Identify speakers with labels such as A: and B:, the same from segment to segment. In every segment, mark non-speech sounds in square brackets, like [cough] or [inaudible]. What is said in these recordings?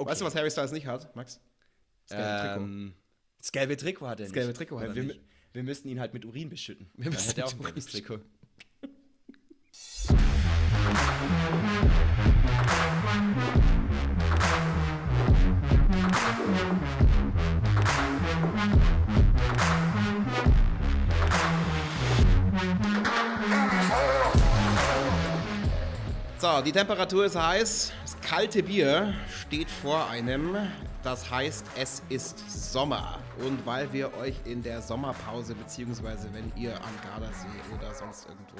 A: Okay.
B: Weißt du, was Harry Styles nicht hat, Max? Das gelbe Trikot.
A: Ähm, das gelbe Trikot hat er
B: Das
A: nicht.
B: gelbe Trikot hat er
A: wir,
B: nicht.
A: Wir müssten ihn halt mit Urin beschütten.
B: Wir
A: Dann
B: müssen
A: hätte er auch ein gelbes Trikot.
B: So, die Temperatur ist heiß. Kalte Bier steht vor einem. Das heißt, es ist Sommer. Und weil wir euch in der Sommerpause, beziehungsweise wenn ihr am Gardasee oder sonst irgendwo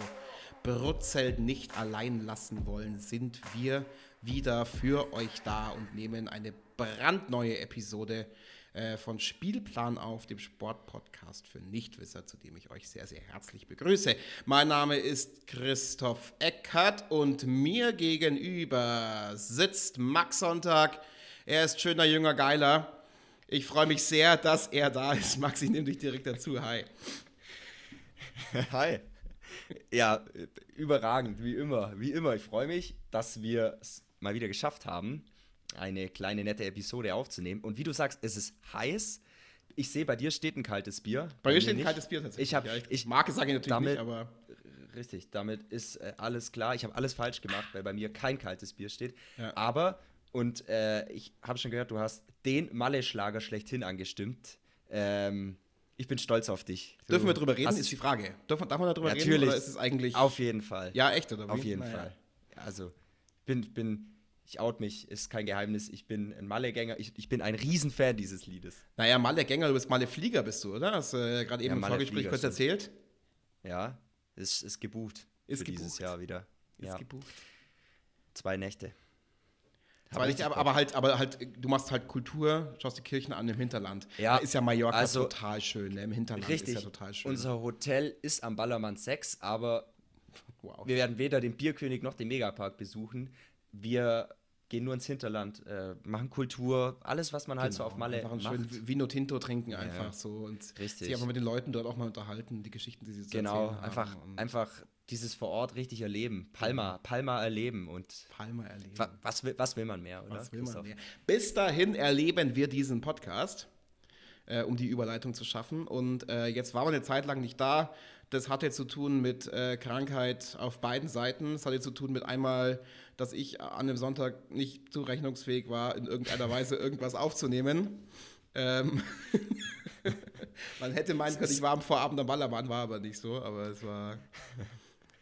B: Brutzelt nicht allein lassen wollen, sind wir wieder für euch da und nehmen eine brandneue Episode äh, von Spielplan auf, dem Sportpodcast für Nichtwisser, zu dem ich euch sehr, sehr herzlich begrüße. Mein Name ist Christoph Eckert und mir gegenüber sitzt Max Sonntag. Er ist schöner, jünger, geiler. Ich freue mich sehr, dass er da ist. Max, ich nehme dich direkt dazu. Hi.
A: Hi. Ja, überragend, wie immer. Wie immer. Ich freue mich, dass wir es mal wieder geschafft haben, eine kleine nette Episode aufzunehmen. Und wie du sagst, es ist heiß. Ich sehe, bei dir steht ein kaltes Bier.
B: Bei mir steht ein kaltes Bier tatsächlich.
A: Ich habe,
B: ja,
A: ich,
B: Marke sage ich natürlich
A: damit-
B: nicht, aber
A: Richtig, damit ist äh, alles klar. Ich habe alles falsch gemacht, weil bei mir kein kaltes Bier steht.
B: Ja.
A: Aber, und äh, ich habe schon gehört, du hast den Malle-Schlager schlechthin angestimmt. Ähm, ich bin stolz auf dich. Du
B: dürfen wir drüber reden, ist die Frage. Dürfen, darf man darüber reden
A: Natürlich.
B: ist es eigentlich...
A: Auf jeden Fall.
B: ja, echt, oder wie?
A: Auf jeden
B: Naja.
A: Fall. Also, bin, bin, ich out mich, ist kein Geheimnis. Ich bin ein Malle-Gänger. Ich, ich bin ein Riesenfan dieses Liedes.
B: Naja, Malle Gänger, du bist Malle Flieger, bist du, oder? Hast du äh, gerade eben
A: Ja,
B: im Vorgespräch kurz erzählt.
A: Ja, ist, ist gebucht.
B: Ist
A: für dieses
B: gebucht.
A: Jahr wieder.
B: Ist
A: ja,
B: gebucht.
A: zwei Nächte.
B: Zwar nicht, aber, aber halt, aber halt, du machst halt Kultur, schaust die Kirchen an im Hinterland.
A: Ja,
B: da ist ja Mallorca
A: also-
B: total schön, ne? Im Hinterland
A: Richtig.
B: ist ja total schön.
A: Unser Hotel ist am Ballermann 6, aber
B: wow.
A: wir werden weder den Bierkönig noch den Megapark besuchen. Wir gehen nur ins Hinterland, äh, machen Kultur, alles, was man halt so auf Malle
B: Genau, einfach
A: macht.
B: schön Vino Tinto trinken einfach so und
A: Richtig.
B: sich einfach mit den Leuten dort auch mal unterhalten, die Geschichten, die sie zu
A: Genau,
B: erzählen
A: einfach,
B: haben und
A: einfach dieses vor Ort richtig erleben. Palma, Palma erleben und
B: Palma erleben.
A: wa was, will, was will man mehr, oder?
B: Was will man
A: Christoph?
B: mehr? Bis dahin erleben wir diesen Podcast, äh, um die Überleitung zu schaffen. Und äh, jetzt war man eine Zeit lang nicht da. Das hatte zu tun mit äh, Krankheit auf beiden Seiten. Es hatte zu tun mit einmal, dass ich an einem Sonntag nicht zurechnungsfähig war, in irgendeiner Weise irgendwas aufzunehmen. Ähm [laughs] man hätte meinen können, ich war am Vorabend am Ballermann, war aber nicht so. Aber es war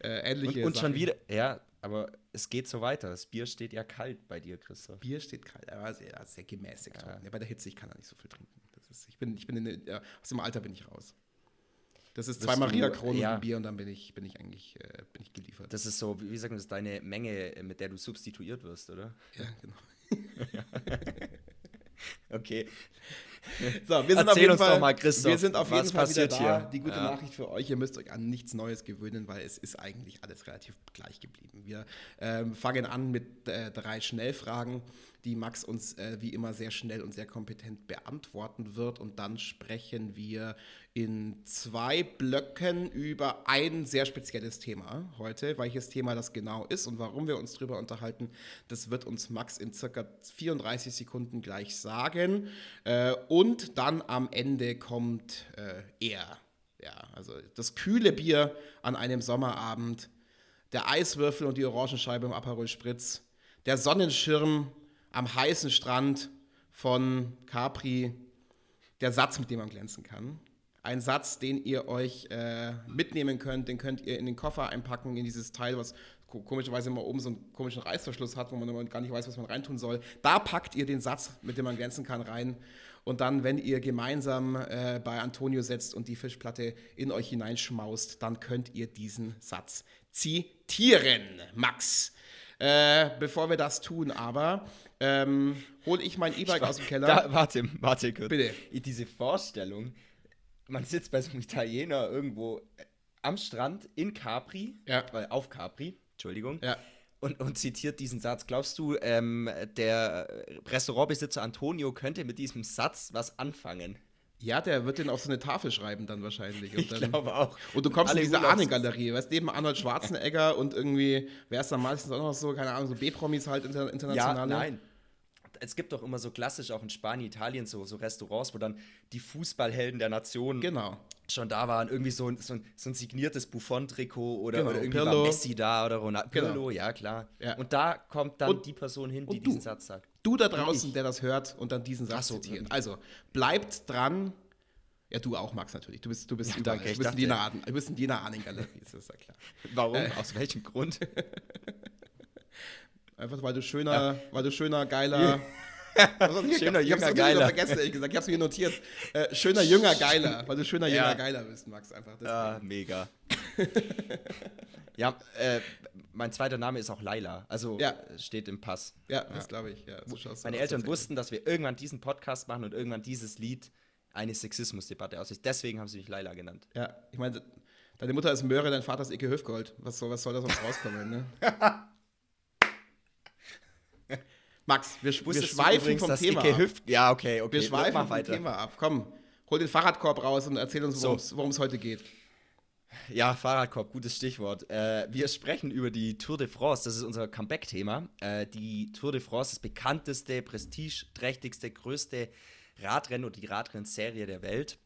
B: äh, ähnliche
A: Und, und schon wieder, ja, aber es geht so weiter. Das Bier steht ja kalt bei dir, Christoph.
B: Bier steht kalt, aber sehr, sehr gemäßigt. Ja. bei der Hitze, ich kann da nicht so viel trinken. Das ist, ich bin, ich bin in, ja, aus dem Alter bin ich raus. Das ist zwei
A: Wirst du-
B: Maria Kronen
A: ja.
B: und ein Bier und dann bin ich, bin ich eigentlich äh, bin ich geliefert.
A: Das ist so, wie wie sagen wir das, deine Menge, äh, mit der du substituiert wirst, oder?
B: ja, genau. [laughs] [laughs]
A: Okay. [laughs]
B: So, wir sind
A: Erzähl
B: auf jeden
A: uns
B: Fall,
A: doch mal, Christoph,
B: wir sind auf jeden Fall wieder da.
A: hier?
B: Die gute
A: Ja.
B: Nachricht für euch, ihr müsst euch an nichts Neues gewöhnen, weil es ist eigentlich alles relativ gleich geblieben. Wir ähm, fangen an mit äh, drei Schnellfragen, die Max uns äh, wie immer sehr schnell und sehr kompetent beantworten wird. Und dann sprechen wir in zwei Blöcken über ein sehr spezielles Thema heute. Welches Thema das genau ist und warum wir uns darüber unterhalten, das wird uns Max in circa 34 Sekunden gleich sagen. Äh, und dann am Ende kommt äh, er. Ja, also das kühle Bier an einem Sommerabend, der Eiswürfel und die Orangenscheibe im Aperol Spritz, der Sonnenschirm am heißen Strand von Capri, der Satz, mit dem man glänzen kann. Ein Satz, den ihr euch äh, mitnehmen könnt, den könnt ihr in den Koffer einpacken, in dieses Teil, was ko komischerweise immer oben so einen komischen Reißverschluss hat, wo man gar nicht weiß, was man reintun soll. Da packt ihr den Satz, mit dem man glänzen kann, rein. Und dann, wenn ihr gemeinsam äh, bei Antonio setzt und die Fischplatte in euch hineinschmaust, dann könnt ihr diesen Satz zitieren, Max. Äh, bevor wir das tun, aber ähm, hole ich mein E-Bike aus dem Keller.
A: Da, warte, warte kurz.
B: Bitte.
A: Diese Vorstellung, man sitzt bei so einem Italiener irgendwo äh, am Strand in Capri,
B: Ja.
A: äh, auf Capri, Entschuldigung,
B: Ja.
A: Und, und zitiert diesen Satz. Glaubst du, ähm, der Restaurantbesitzer Antonio könnte mit diesem Satz was anfangen?
B: Ja, der wird den auf so eine Tafel schreiben dann wahrscheinlich. Und,
A: Ich
B: dann,
A: glaube auch.
B: und du kommst in diese Ahnengalerie, weißt neben Arnold Schwarzenegger und irgendwie, wer ist dann meistens auch noch so, keine Ahnung, so B-Promis halt inter,
A: Ja,
B: international.
A: nein. Es gibt doch immer so klassisch auch in Spanien, Italien so, so Restaurants, wo dann die Fußballhelden der Nation
B: Genau.
A: schon da waren. Irgendwie so, ein- so, ein, so ein signiertes Buffon-Trikot oder,
B: Genau,
A: oder irgendwie
B: Pirlo.
A: war Messi da oder Ronaldo.
B: Genau.
A: Pirlo, ja klar.
B: Ja.
A: Und da kommt dann
B: Und-
A: die Person hin, die
B: du.
A: diesen Satz sagt.
B: Du da draußen, der das hört und dann diesen Satz
A: so,
B: zitiert.
A: ja.
B: Also, bleibt dran. Ja, du auch, Max, natürlich. Du bist, du bist,
A: Ja,
B: überall.
A: danke,
B: du bist in
A: dachte-
B: in Dina Ahnen-Galerie, das ist ja klar.
A: Warum? Aus welchem Grund? [laughs]
B: Einfach weil du schöner, weil du schöner, geiler. [laughs] Ich
A: Schöner,
B: ich hab's
A: jünger, geiler.
B: vergessen, ehrlich gesagt. Ich hab's mir notiert. Äh, schöner, jünger, geiler. Weil du schöner,
A: Ja.
B: jünger, geiler bist, Max. Einfach. Deswegen.
A: Ja, mega. ja, äh, mein zweiter Name ist auch Laila. Also
B: Ja.
A: steht im Pass.
B: Ja, das glaube ich. Ja, so
A: Meine. Eltern wussten, dass wir irgendwann diesen Podcast machen und irgendwann dieses Lied eine Sexismusdebatte aussieht. Deswegen haben sie mich Laila genannt.
B: Ja, ich meine, deine Mutter ist Möhre, dein Vater ist Icke Höfgold. Was soll, was soll da sonst rauskommen, ne? [laughs] Max, wir, wir schweifen
A: übrigens,
B: vom Thema
A: Icke
B: ab.
A: Hüft Ja, okay, okay.
B: Wir schweifen vom
A: weiter.
B: Thema ab. Komm, hol den Fahrradkorb raus und erzähl uns,
A: So.
B: worum es heute geht.
A: Ja, Fahrradkorb, gutes Stichwort. Äh, wir sprechen über die Tour de France. Das ist unser Comeback-Thema. Äh, die Tour de France, das bekannteste, prestigeträchtigste, größte Radrennen oder die Radrennserie der Welt.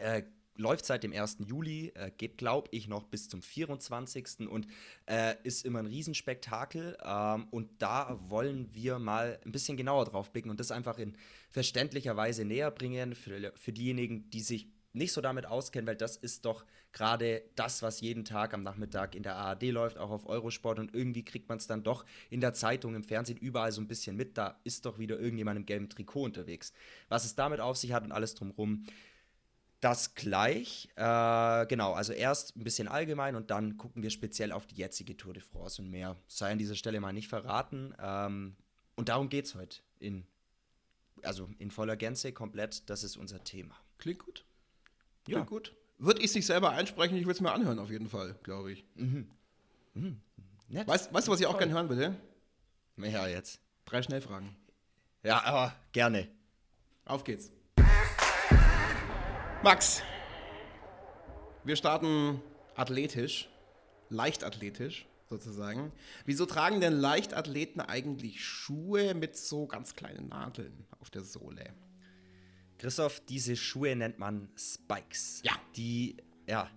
A: Äh, läuft seit dem 1. Juli, äh, geht, glaube ich, noch bis zum 24. und äh, ist immer ein Riesenspektakel. Ähm, und da wollen wir mal ein bisschen genauer drauf blicken und das einfach in verständlicher Weise näher bringen für, für diejenigen, die sich nicht so damit auskennen, weil das ist doch gerade das, was jeden Tag am Nachmittag in der ARD läuft, auch auf Eurosport und irgendwie kriegt man es dann doch in der Zeitung, im Fernsehen, überall so ein bisschen mit. Da ist doch wieder irgendjemand im gelben Trikot unterwegs. Was es damit auf sich hat und alles drumrum, das gleich. Äh, genau, also erst ein bisschen allgemein und dann gucken wir speziell auf die jetzige Tour de France und mehr. Sei an dieser Stelle mal nicht verraten. Ähm, und darum geht es heute. In, also in voller Gänze, komplett. Das ist unser Thema.
B: Klingt gut.
A: Ja.
B: Klingt gut. Würde ich es nicht selber einsprechen, ich würde es mir anhören, auf jeden Fall, glaube ich.
A: Nett.
B: Weißt, weißt du, was ich auch gerne hören würde?
A: Ja, jetzt.
B: Drei Schnellfragen.
A: Ja, aber gerne.
B: Auf geht's. Max, wir starten athletisch, leichtathletisch sozusagen. Wieso tragen denn Leichtathleten eigentlich Schuhe mit so ganz kleinen Nadeln auf der Sohle?
A: Christoph, diese Schuhe nennt man Spikes.
B: Ja.
A: Die, ja,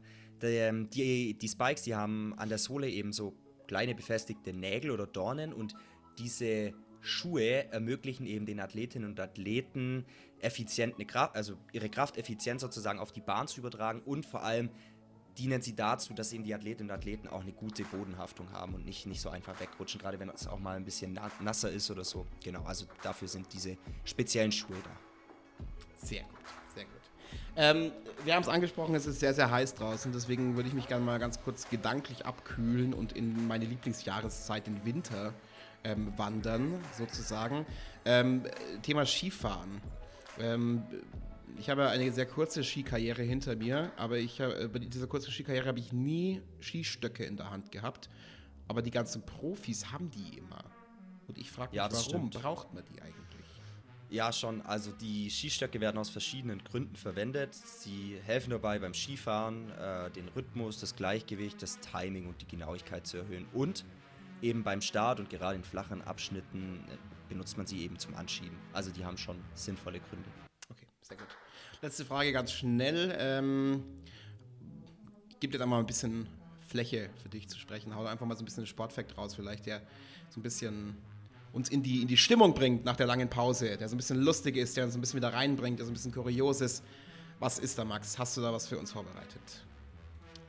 A: die, ähm, die, die Spikes, die haben an der Sohle eben so kleine befestigte Nägel oder Dornen und diese Schuhe ermöglichen eben den Athletinnen und Athleten effizient eine Kraft, also ihre Kraft effizient sozusagen auf die Bahn zu übertragen und vor allem dienen sie dazu, dass eben die Athletinnen und Athleten auch eine gute Bodenhaftung haben und nicht, nicht so einfach wegrutschen, gerade wenn es auch mal ein bisschen na- nasser ist oder so. Genau, also dafür sind diese speziellen Schuhe da.
B: Sehr gut, sehr gut. Ähm, wir haben es angesprochen, es ist sehr, sehr heiß draußen, deswegen würde ich mich gerne mal ganz kurz gedanklich abkühlen und in meine Lieblingsjahreszeit, den Winter, ähm, wandern, sozusagen. Ähm, äh, Thema Skifahren. Ähm, ich habe eine sehr kurze Skikarriere hinter mir, aber ich, hab- äh, bei dieser kurzen Skikarriere habe ich nie Skistöcke in der Hand gehabt. Aber die ganzen Profis haben die immer. Und ich frage mich,
A: Ja,
B: warum
A: stimmt.
B: braucht man die eigentlich?
A: Ja, schon. Also die Skistöcke werden aus verschiedenen Gründen verwendet. Sie helfen dabei beim Skifahren, äh, den Rhythmus, das Gleichgewicht, das Timing und die Genauigkeit zu erhöhen. Und eben beim Start und gerade in flachen Abschnitten äh, benutzt man sie eben zum Anschieben. Also die haben schon sinnvolle Gründe.
B: Okay, sehr gut. Letzte Frage ganz schnell. Ähm, gib dir da mal ein bisschen Fläche für dich zu sprechen. Hau da einfach mal so ein bisschen einen Sportfact raus, vielleicht, der so ein bisschen uns in die, in die Stimmung bringt nach der langen Pause, der so ein bisschen lustig ist, der uns ein bisschen wieder reinbringt, der so ein bisschen kurios ist. Was ist da, Max? Hast du da was für uns vorbereitet?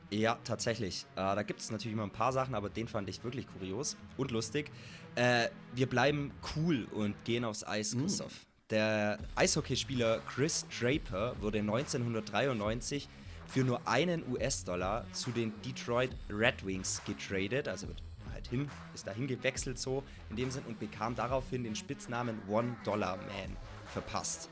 A: Ja, tatsächlich. Äh, da gibt es natürlich immer ein paar Sachen, aber den fand ich wirklich kurios und lustig. Äh, wir bleiben cool und gehen aufs Eis, Christoph. Der Eishockeyspieler Chris Draper wurde 1993 für nur einen US-Dollar zu den Detroit Red Wings getradet, also wird halt hin, ist dahin gewechselt so in dem Sinn und bekam daraufhin den Spitznamen One-Dollar-Man verpasst.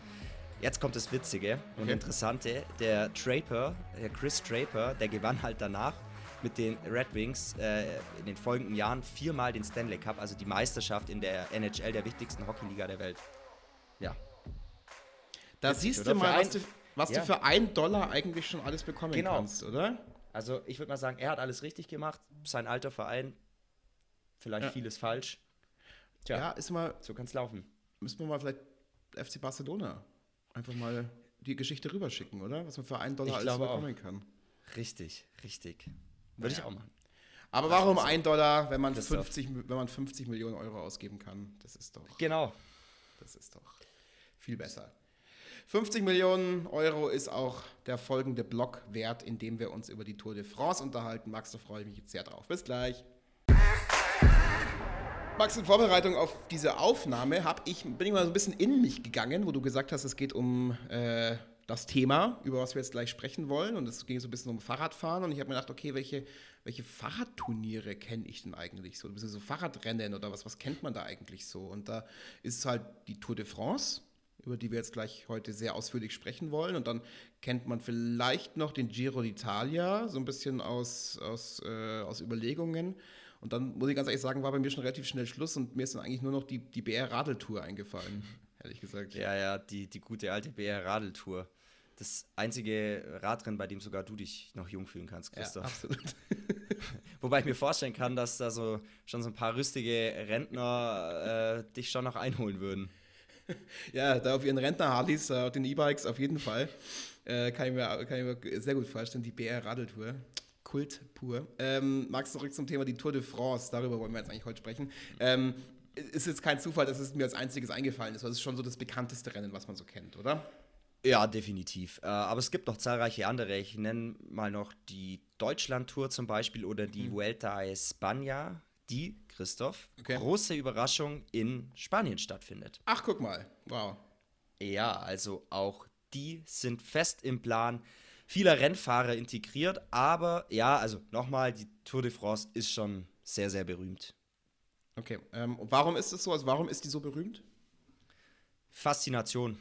A: Jetzt kommt das Witzige und
B: Okay.
A: Interessante. Der Draper, der Chris Draper, der gewann halt danach mit den Red Wings äh, in den folgenden Jahren viermal den Stanley Cup, also die Meisterschaft in der NHL, der wichtigsten Hockeyliga der Welt. Ja,
B: Da
A: Witzig,
B: siehst
A: oder?
B: du mal, was, du, was
A: Ja.
B: du für einen Dollar eigentlich schon alles bekommen
A: Genau.
B: kannst, oder?
A: also ich würde mal sagen, er hat alles richtig gemacht. Sein alter Verein, vielleicht
B: Ja.
A: vieles falsch. Tja,
B: Ja, ist mal
A: so kann es laufen.
B: müssen wir mal vielleicht FC Barcelona einfach mal die Geschichte rüberschicken, oder? Was man für einen Dollar
A: Ich
B: alles bekommen kann.
A: Richtig, richtig. Würde ich
B: Ja.
A: auch machen.
B: Aber warum ein Dollar, wenn man,
A: Christoph.
B: 50, Mi- wenn man 50 Millionen Euro ausgeben kann? Das ist doch,
A: Genau.
B: das ist doch viel besser. 50 Millionen Euro ist auch der folgende Block wert, in dem wir uns über die Tour de France unterhalten. Max, da freue ich mich jetzt sehr drauf. Bis gleich. Max, in Vorbereitung auf diese Aufnahme ich, bin ich mal so ein bisschen in mich gegangen, wo du gesagt hast, es geht um äh, das Thema, über was wir jetzt gleich sprechen wollen. Und es ging so ein bisschen um Fahrradfahren. Und ich habe mir gedacht, okay, welche, welche Fahrradturniere kenne ich denn eigentlich so? Ein bisschen so Fahrradrennen oder was, was kennt man da eigentlich so? Und da ist halt die Tour de France, über die wir jetzt gleich heute sehr ausführlich sprechen wollen. Und dann kennt man vielleicht noch den Giro d'Italia, so ein bisschen aus, aus, äh, aus Überlegungen. Und dann muss ich ganz ehrlich sagen, war bei mir schon relativ schnell Schluss und mir ist dann eigentlich nur noch die, die BR-Radeltour eingefallen, [laughs] ehrlich gesagt.
A: Ja, ja, die, die gute alte BR-Radeltour. Das einzige Radrennen, bei dem sogar du dich noch jung fühlen kannst,
B: Ja,
A: Christoph.
B: absolut. [laughs]
A: Wobei ich mir vorstellen kann, dass da so schon so ein paar rüstige Rentner äh, dich schon noch einholen würden.
B: Ja, da auf ihren Rentner-Harleys, äh, auf den E-Bikes auf jeden Fall. Äh, kann, ich mir, kann ich mir sehr gut vorstellen, die BR-Radeltour. Kult pur. Ähm, Max, zurück zum Thema die Tour de France. Darüber wollen wir jetzt eigentlich heute sprechen. Ähm, ist jetzt kein Zufall, dass es mir als einziges eingefallen ist, es ist schon so das bekannteste Rennen, was man so kennt, oder?
A: Ja, definitiv. Äh, aber es gibt noch zahlreiche andere. Ich nenne mal noch die Deutschland-Tour zum Beispiel oder die Vuelta a España, die, Christoph,
B: Okay.
A: große Überraschung in Spanien stattfindet.
B: Ach, guck mal. Wow.
A: Ja, also auch die sind fest im Plan vieler Rennfahrer integriert. Aber ja, also nochmal, die Tour de France ist schon sehr, sehr berühmt.
B: Okay. Ähm, und warum ist es so? Also, warum ist die so berühmt?
A: Faszination,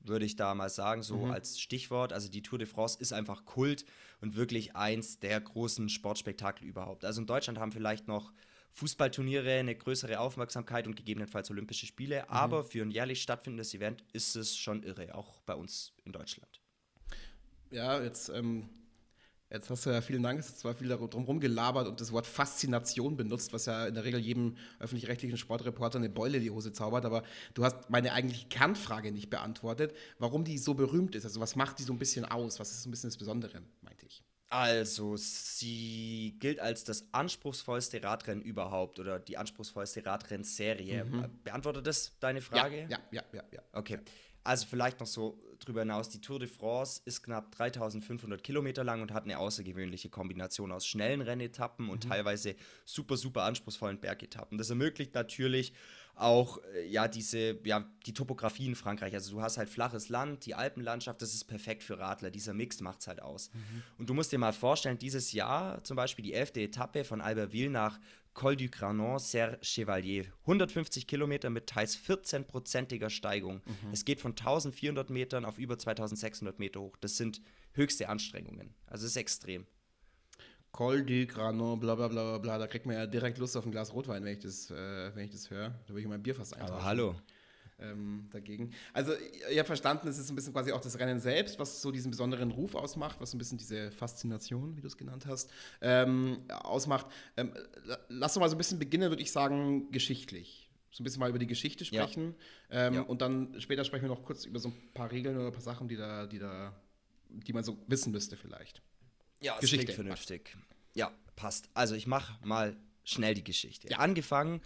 A: würde ich da mal sagen, so als Stichwort. Also die Tour de France ist einfach Kult und wirklich eins der großen Sportspektakel überhaupt. Also in Deutschland haben vielleicht noch Fußballturniere eine größere Aufmerksamkeit und gegebenenfalls Olympische Spiele, aber für ein jährlich stattfindendes Event ist es schon irre, auch bei uns in Deutschland.
B: Ja, jetzt, ähm, jetzt hast du ja vielen Dank, es ist zwar viel darum rumgelabert und das Wort Faszination benutzt, was ja in der Regel jedem öffentlich-rechtlichen Sportreporter eine Beule in die Hose zaubert, aber du hast meine eigentliche Kernfrage nicht beantwortet, warum die so berühmt ist. Also was macht die so ein bisschen aus? Was ist so ein bisschen das Besondere, meinte ich.
A: Also, sie gilt als das anspruchsvollste Radrennen überhaupt oder die anspruchsvollste Radrennserie. Beantwortet das deine Frage?
B: Ja, ja, ja, ja. ja.
A: Okay. Also vielleicht noch so drüber hinaus. Die Tour de France ist knapp 3500 Kilometer lang und hat eine außergewöhnliche Kombination aus schnellen Rennetappen und teilweise super, super anspruchsvollen Bergetappen. Das ermöglicht natürlich auch äh, ja diese ja die Topografie in Frankreich. Also du hast halt flaches Land, die Alpenlandschaft, das ist perfekt für Radler. Dieser Mix macht es halt aus. Und du musst dir mal vorstellen, dieses Jahr zum Beispiel die elfte Etappe von Albertville nach Col du Granon Serre Chevalier. 150 Kilometer mit teils 14-prozentiger Steigung. Es geht von 1400 Metern auf über 2600 Meter hoch. Das sind höchste Anstrengungen. Also es ist extrem.
B: Col du Granon, bla bla bla bla bla, da kriegt man ja direkt Lust auf ein Glas Rotwein, wenn ich das, äh, wenn ich das höre. Da würde ich mein Bier fast eintauschen.
A: Aber hallo.
B: Ähm, dagegen. Also, ihr habt verstanden, es ist ein bisschen quasi auch das Rennen selbst, was so diesen besonderen Ruf ausmacht, was so ein bisschen diese Faszination, wie du es genannt hast, ähm, ausmacht. Ähm, la- lass doch mal so ein bisschen beginnen, würde ich sagen, geschichtlich. So ein bisschen mal über die Geschichte
A: Ja.
B: sprechen. Ähm,
A: Ja.
B: Und dann später sprechen wir noch kurz über so ein paar Regeln oder ein paar Sachen, die da, die da, die man so wissen müsste vielleicht.
A: Ja, es
B: Geschichte.
A: vernünftig. Ja, passt. Also ich mache mal schnell die Geschichte.
B: Ja.
A: Angefangen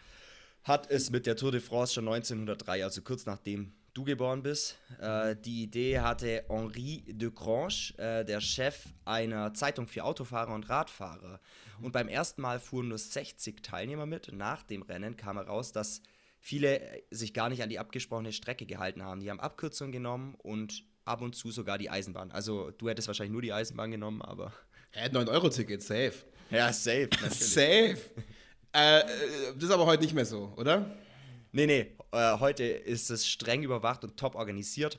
A: hat es mit der Tour de France schon 1903, also kurz nachdem du geboren bist. Äh, die Idee hatte Henri de Grange, äh, der Chef einer Zeitung für Autofahrer und Radfahrer. Und beim ersten Mal fuhren nur 60 Teilnehmer mit. Nach dem Rennen kam heraus, dass viele sich gar nicht an die abgesprochene Strecke gehalten haben. Die haben Abkürzungen genommen und ab und zu sogar die Eisenbahn. Also du hättest wahrscheinlich nur die Eisenbahn genommen, aber
B: Hä, 9-Euro-Ticket, safe.
A: ja, safe. [laughs]
B: Safe. Äh, äh, das ist aber heute nicht mehr so, oder?
A: nee, nee. Äh, heute ist es streng überwacht und top organisiert.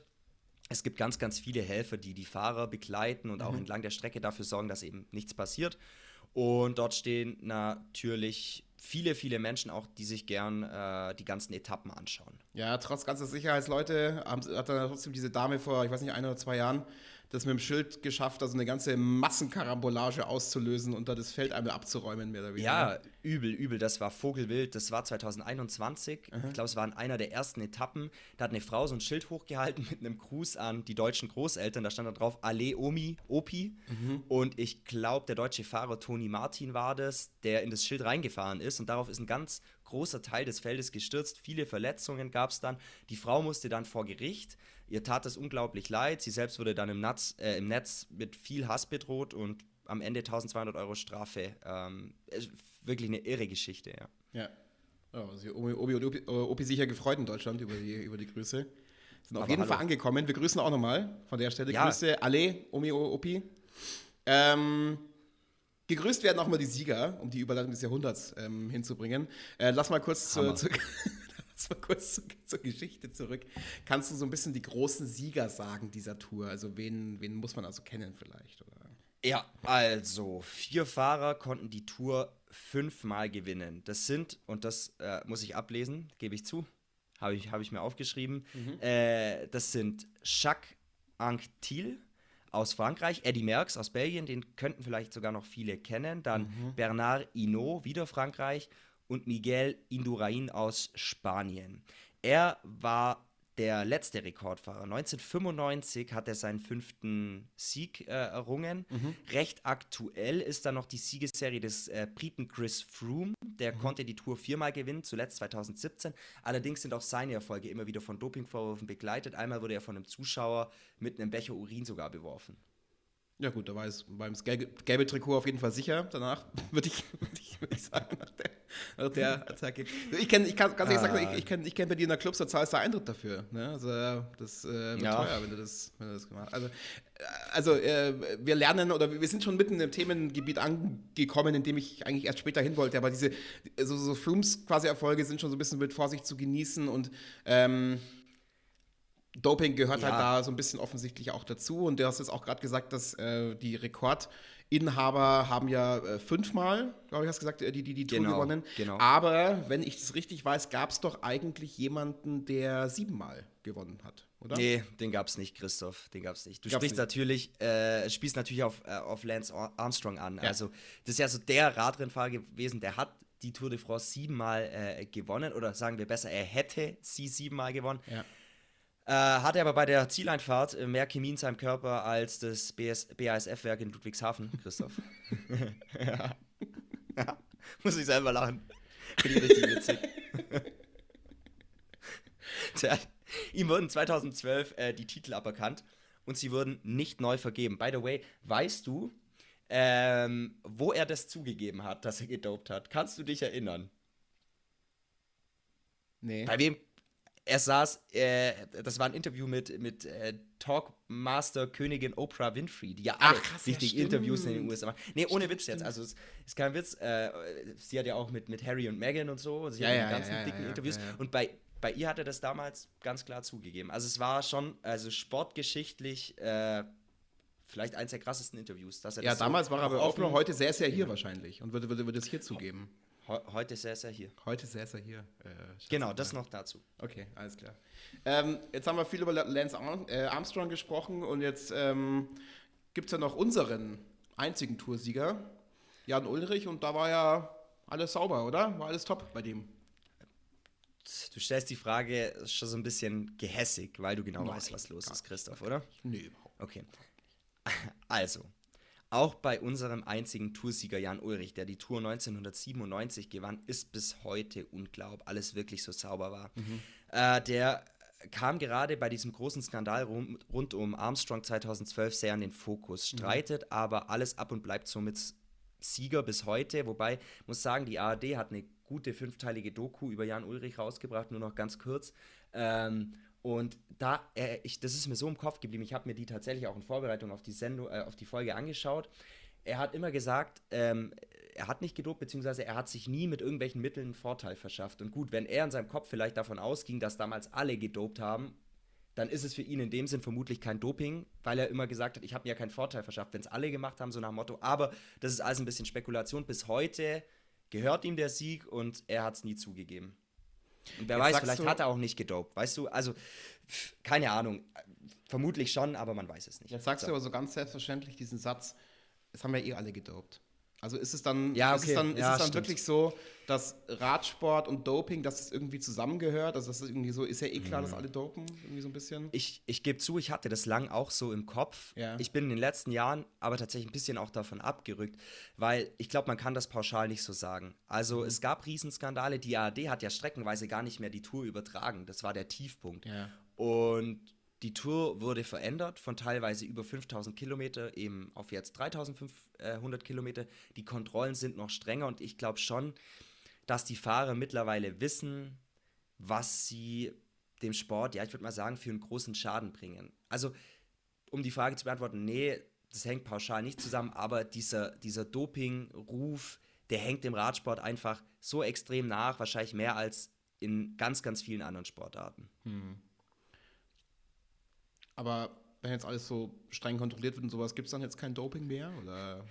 A: Es gibt ganz, ganz viele Helfer, die die Fahrer begleiten und auch entlang der Strecke dafür sorgen, dass eben nichts passiert. Und dort stehen natürlich viele, viele Menschen auch, die sich gern äh, die ganzen Etappen anschauen.
B: Ja, trotz ganzer Sicherheitsleute haben, hat dann trotzdem diese Dame vor, ich weiß nicht, ein oder zwei Jahren das mit dem Schild geschafft, also eine ganze Massenkarambolage auszulösen und da das Feld einmal abzuräumen, mehr oder
A: weniger. Ja, übel, übel. Das war Vogelwild. Das war 2021. Aha. Ich glaube, es war in einer der ersten Etappen. Da hat eine Frau so ein Schild hochgehalten [laughs] mit einem Gruß an die deutschen Großeltern. Da stand da drauf Ale Omi, Opi. Mhm. Und ich glaube, der deutsche Fahrer Toni Martin war das, der in das Schild reingefahren ist. Und darauf ist ein ganz großer Teil des Feldes gestürzt. Viele Verletzungen gab es dann. Die Frau musste dann vor Gericht. Ihr tat es unglaublich leid. Sie selbst wurde dann im, Netz, äh, im Netz mit viel Hass bedroht und am Ende 1200 Euro Strafe. Ähm, wirklich eine irre Geschichte, ja.
B: Ja. Oh, also Obi, Obi und Opi, äh, Opi sicher gefreut in Deutschland über die, über die Grüße. Sind auf Aber jeden hallo. Fall angekommen. Wir grüßen auch nochmal von der Stelle. Ja. Grüße alle, Omi, Opi. Ähm, gegrüßt werden auch mal die Sieger, um die Überleitung des Jahrhunderts ähm, hinzubringen. Äh, lass mal kurz zu, zu, [laughs] [laughs] mal kurz zu, zur Geschichte zurück. Kannst du so ein bisschen die großen Sieger sagen dieser Tour? Also wen, wen muss man also kennen vielleicht? Oder?
A: Ja, also vier Fahrer konnten die Tour fünfmal gewinnen. Das sind, und das äh, muss ich ablesen, gebe ich zu, habe ich, hab ich mir aufgeschrieben, mhm. äh, das sind Jacques Anquetil aus Frankreich, Eddie Merckx aus Belgien, den könnten vielleicht sogar noch viele kennen, dann mhm. Bernard Hinault, wieder Frankreich, und Miguel Indurain aus Spanien. Er war der letzte Rekordfahrer. 1995 hat er seinen fünften Sieg äh, errungen. Mhm. Recht aktuell ist dann noch die Siegesserie des äh, Briten Chris Froome. Der mhm. konnte die Tour viermal gewinnen, zuletzt 2017. Allerdings sind auch seine Erfolge immer wieder von Dopingvorwürfen begleitet. Einmal wurde er von einem Zuschauer mit einem Becher Urin sogar beworfen.
B: Ja gut, da war es beim gelbe, Trikot auf jeden Fall sicher. Danach [laughs] würde ich, würd ich, würd ich sagen, nach der, nach der Attacke. Ich kenne, ich kann ganz ehrlich ah. sagen, ich, ich kenne ich kenn Berliner Clubs, da zahlst du Eintritt dafür. Ne? Also das äh, wird ja. teuer, wenn du das, wenn du das gemacht Also, äh, also äh, wir lernen oder wir sind schon mitten im Themengebiet angekommen, in dem ich eigentlich erst später hin wollte. Aber diese so, so Flums quasi Erfolge sind schon so ein bisschen mit Vorsicht zu genießen und ähm, Doping gehört halt ja. halt da so ein bisschen offensichtlich auch dazu. Und du hast jetzt auch gerade gesagt, dass äh, die Rekordinhaber haben ja äh, fünfmal, glaube ich, hast gesagt, äh, die, die, die Tour genau, gewonnen. Genau. Aber wenn ich das richtig weiß, gab es doch eigentlich jemanden, der siebenmal gewonnen hat, oder?
A: Nee, den gab es nicht, Christoph. Den gab es nicht. Du gab's sprichst nicht. natürlich, äh, spielst natürlich auf, äh, auf Lance Armstrong an. Ja. Also, das ist ja so der Radrennfahrer gewesen, der hat die Tour de France siebenmal äh, gewonnen. Oder sagen wir besser, er hätte sie siebenmal gewonnen. Ja. Äh, hatte aber bei der Zieleinfahrt äh, mehr Chemie in seinem Körper als das BASF-Werk in Ludwigshafen, Christoph. [laughs] ja. ja. [laughs] Muss ich selber lachen. Finde ich richtig witzig. [laughs] Tja, ihm wurden 2012 äh, die Titel aberkannt und sie wurden nicht neu vergeben. By the way, weißt du, ähm, wo er das zugegeben hat, dass er gedopt hat? Kannst du dich erinnern? Nee. Bei wem er saß, äh, das war ein Interview mit, mit äh, Talkmaster Königin Oprah Winfrey, die ja alle Ach, krass, richtig ja, Interviews in den USA macht. Nee, ohne stimmt, Witz jetzt. Also es ist kein Witz. Äh, sie hat ja auch mit, mit Harry und Meghan und so, sie ja, hat ja, ganzen ja, dicken Interviews. Und bei, bei ihr hat er das damals ganz klar zugegeben. Also es war schon, also sportgeschichtlich äh, vielleicht eins der krassesten Interviews.
B: Dass er ja, damals so war er aber auch noch heute sehr, sehr hier wahrscheinlich und würde, würde, würde es hier zugeben
A: heute säß er hier.
B: Heute säß er hier.
A: Äh, genau, das noch dazu.
B: Okay, alles klar. Ähm, jetzt haben wir viel über Lance äh, Armstrong gesprochen und jetzt ähm, gibt es ja noch unseren einzigen Toursieger, Jan Ulrich, und da war ja alles sauber, oder? War alles top bei dem.
A: Du stellst die Frage schon so ein bisschen gehässig, weil du genau Nein, weißt, was los ist, Christoph, oder?
B: Nee, überhaupt
A: Okay. [laughs] Also, auch bei unserem einzigen Toursieger Jan Ulrich, der die Tour 1997 gewann, ist bis heute unglaublich, alles wirklich so sauber war. Mhm. Äh, der kam gerade bei diesem großen Skandal rund, rund, um Armstrong 2012 sehr an den Fokus, mhm. streitet mhm. aber alles ab und bleibt somit Sieger bis heute. Wobei, muss sagen, die ARD hat eine gute fünfteilige Doku über Jan Ulrich rausgebracht, nur noch ganz kurz. Ähm, und da, äh, ich, das ist mir so im Kopf geblieben. Ich habe mir die tatsächlich auch in Vorbereitung auf die Sendung, äh, auf die Folge angeschaut. Er hat immer gesagt, ähm, er hat nicht gedopt, beziehungsweise er hat sich nie mit irgendwelchen Mitteln einen Vorteil verschafft. Und gut, wenn er in seinem Kopf vielleicht davon ausging, dass damals alle gedopt haben, dann ist es für ihn in dem Sinn vermutlich kein Doping, weil er immer gesagt hat, ich habe mir ja keinen Vorteil verschafft, wenn es alle gemacht haben, so nach dem Motto. Aber das ist alles ein bisschen Spekulation. Bis heute gehört ihm der Sieg und er hat es nie zugegeben. Und wer Jetzt weiß, vielleicht hat er auch nicht gedopt. Weißt du, also, keine Ahnung. Vermutlich schon, aber man weiß es nicht.
B: Jetzt sagst so. du aber so ganz selbstverständlich diesen Satz, es haben ja eh alle gedopt. Also ist es dann,
A: ja,
B: okay. ist es dann,
A: ja,
B: ist es dann wirklich so, dass Radsport und Doping, dass es irgendwie zusammengehört? Also das ist irgendwie so, ist ja eh klar, mhm. dass alle dopen, irgendwie so ein bisschen.
A: Ich, ich gebe zu, ich hatte das lang auch so im Kopf.
B: Ja.
A: Ich bin in den letzten Jahren aber tatsächlich ein bisschen auch davon abgerückt, weil ich glaube, man kann das pauschal nicht so sagen. Also mhm. es gab Riesenskandale, die ARD hat ja streckenweise gar nicht mehr die Tour übertragen. Das war der Tiefpunkt.
B: Ja.
A: Und die Tour wurde verändert von teilweise über 5000 Kilometer eben auf jetzt 3500 Kilometer. Die Kontrollen sind noch strenger und ich glaube schon, dass die Fahrer mittlerweile wissen, was sie dem Sport, ja, ich würde mal sagen, für einen großen Schaden bringen. Also, um die Frage zu beantworten, nee, das hängt pauschal nicht zusammen, aber dieser, dieser Doping-Ruf, der hängt dem Radsport einfach so extrem nach, wahrscheinlich mehr als in ganz, ganz vielen anderen Sportarten.
B: Hm. Aber wenn jetzt alles so streng kontrolliert wird und sowas, gibt es dann jetzt kein Doping mehr? Oder?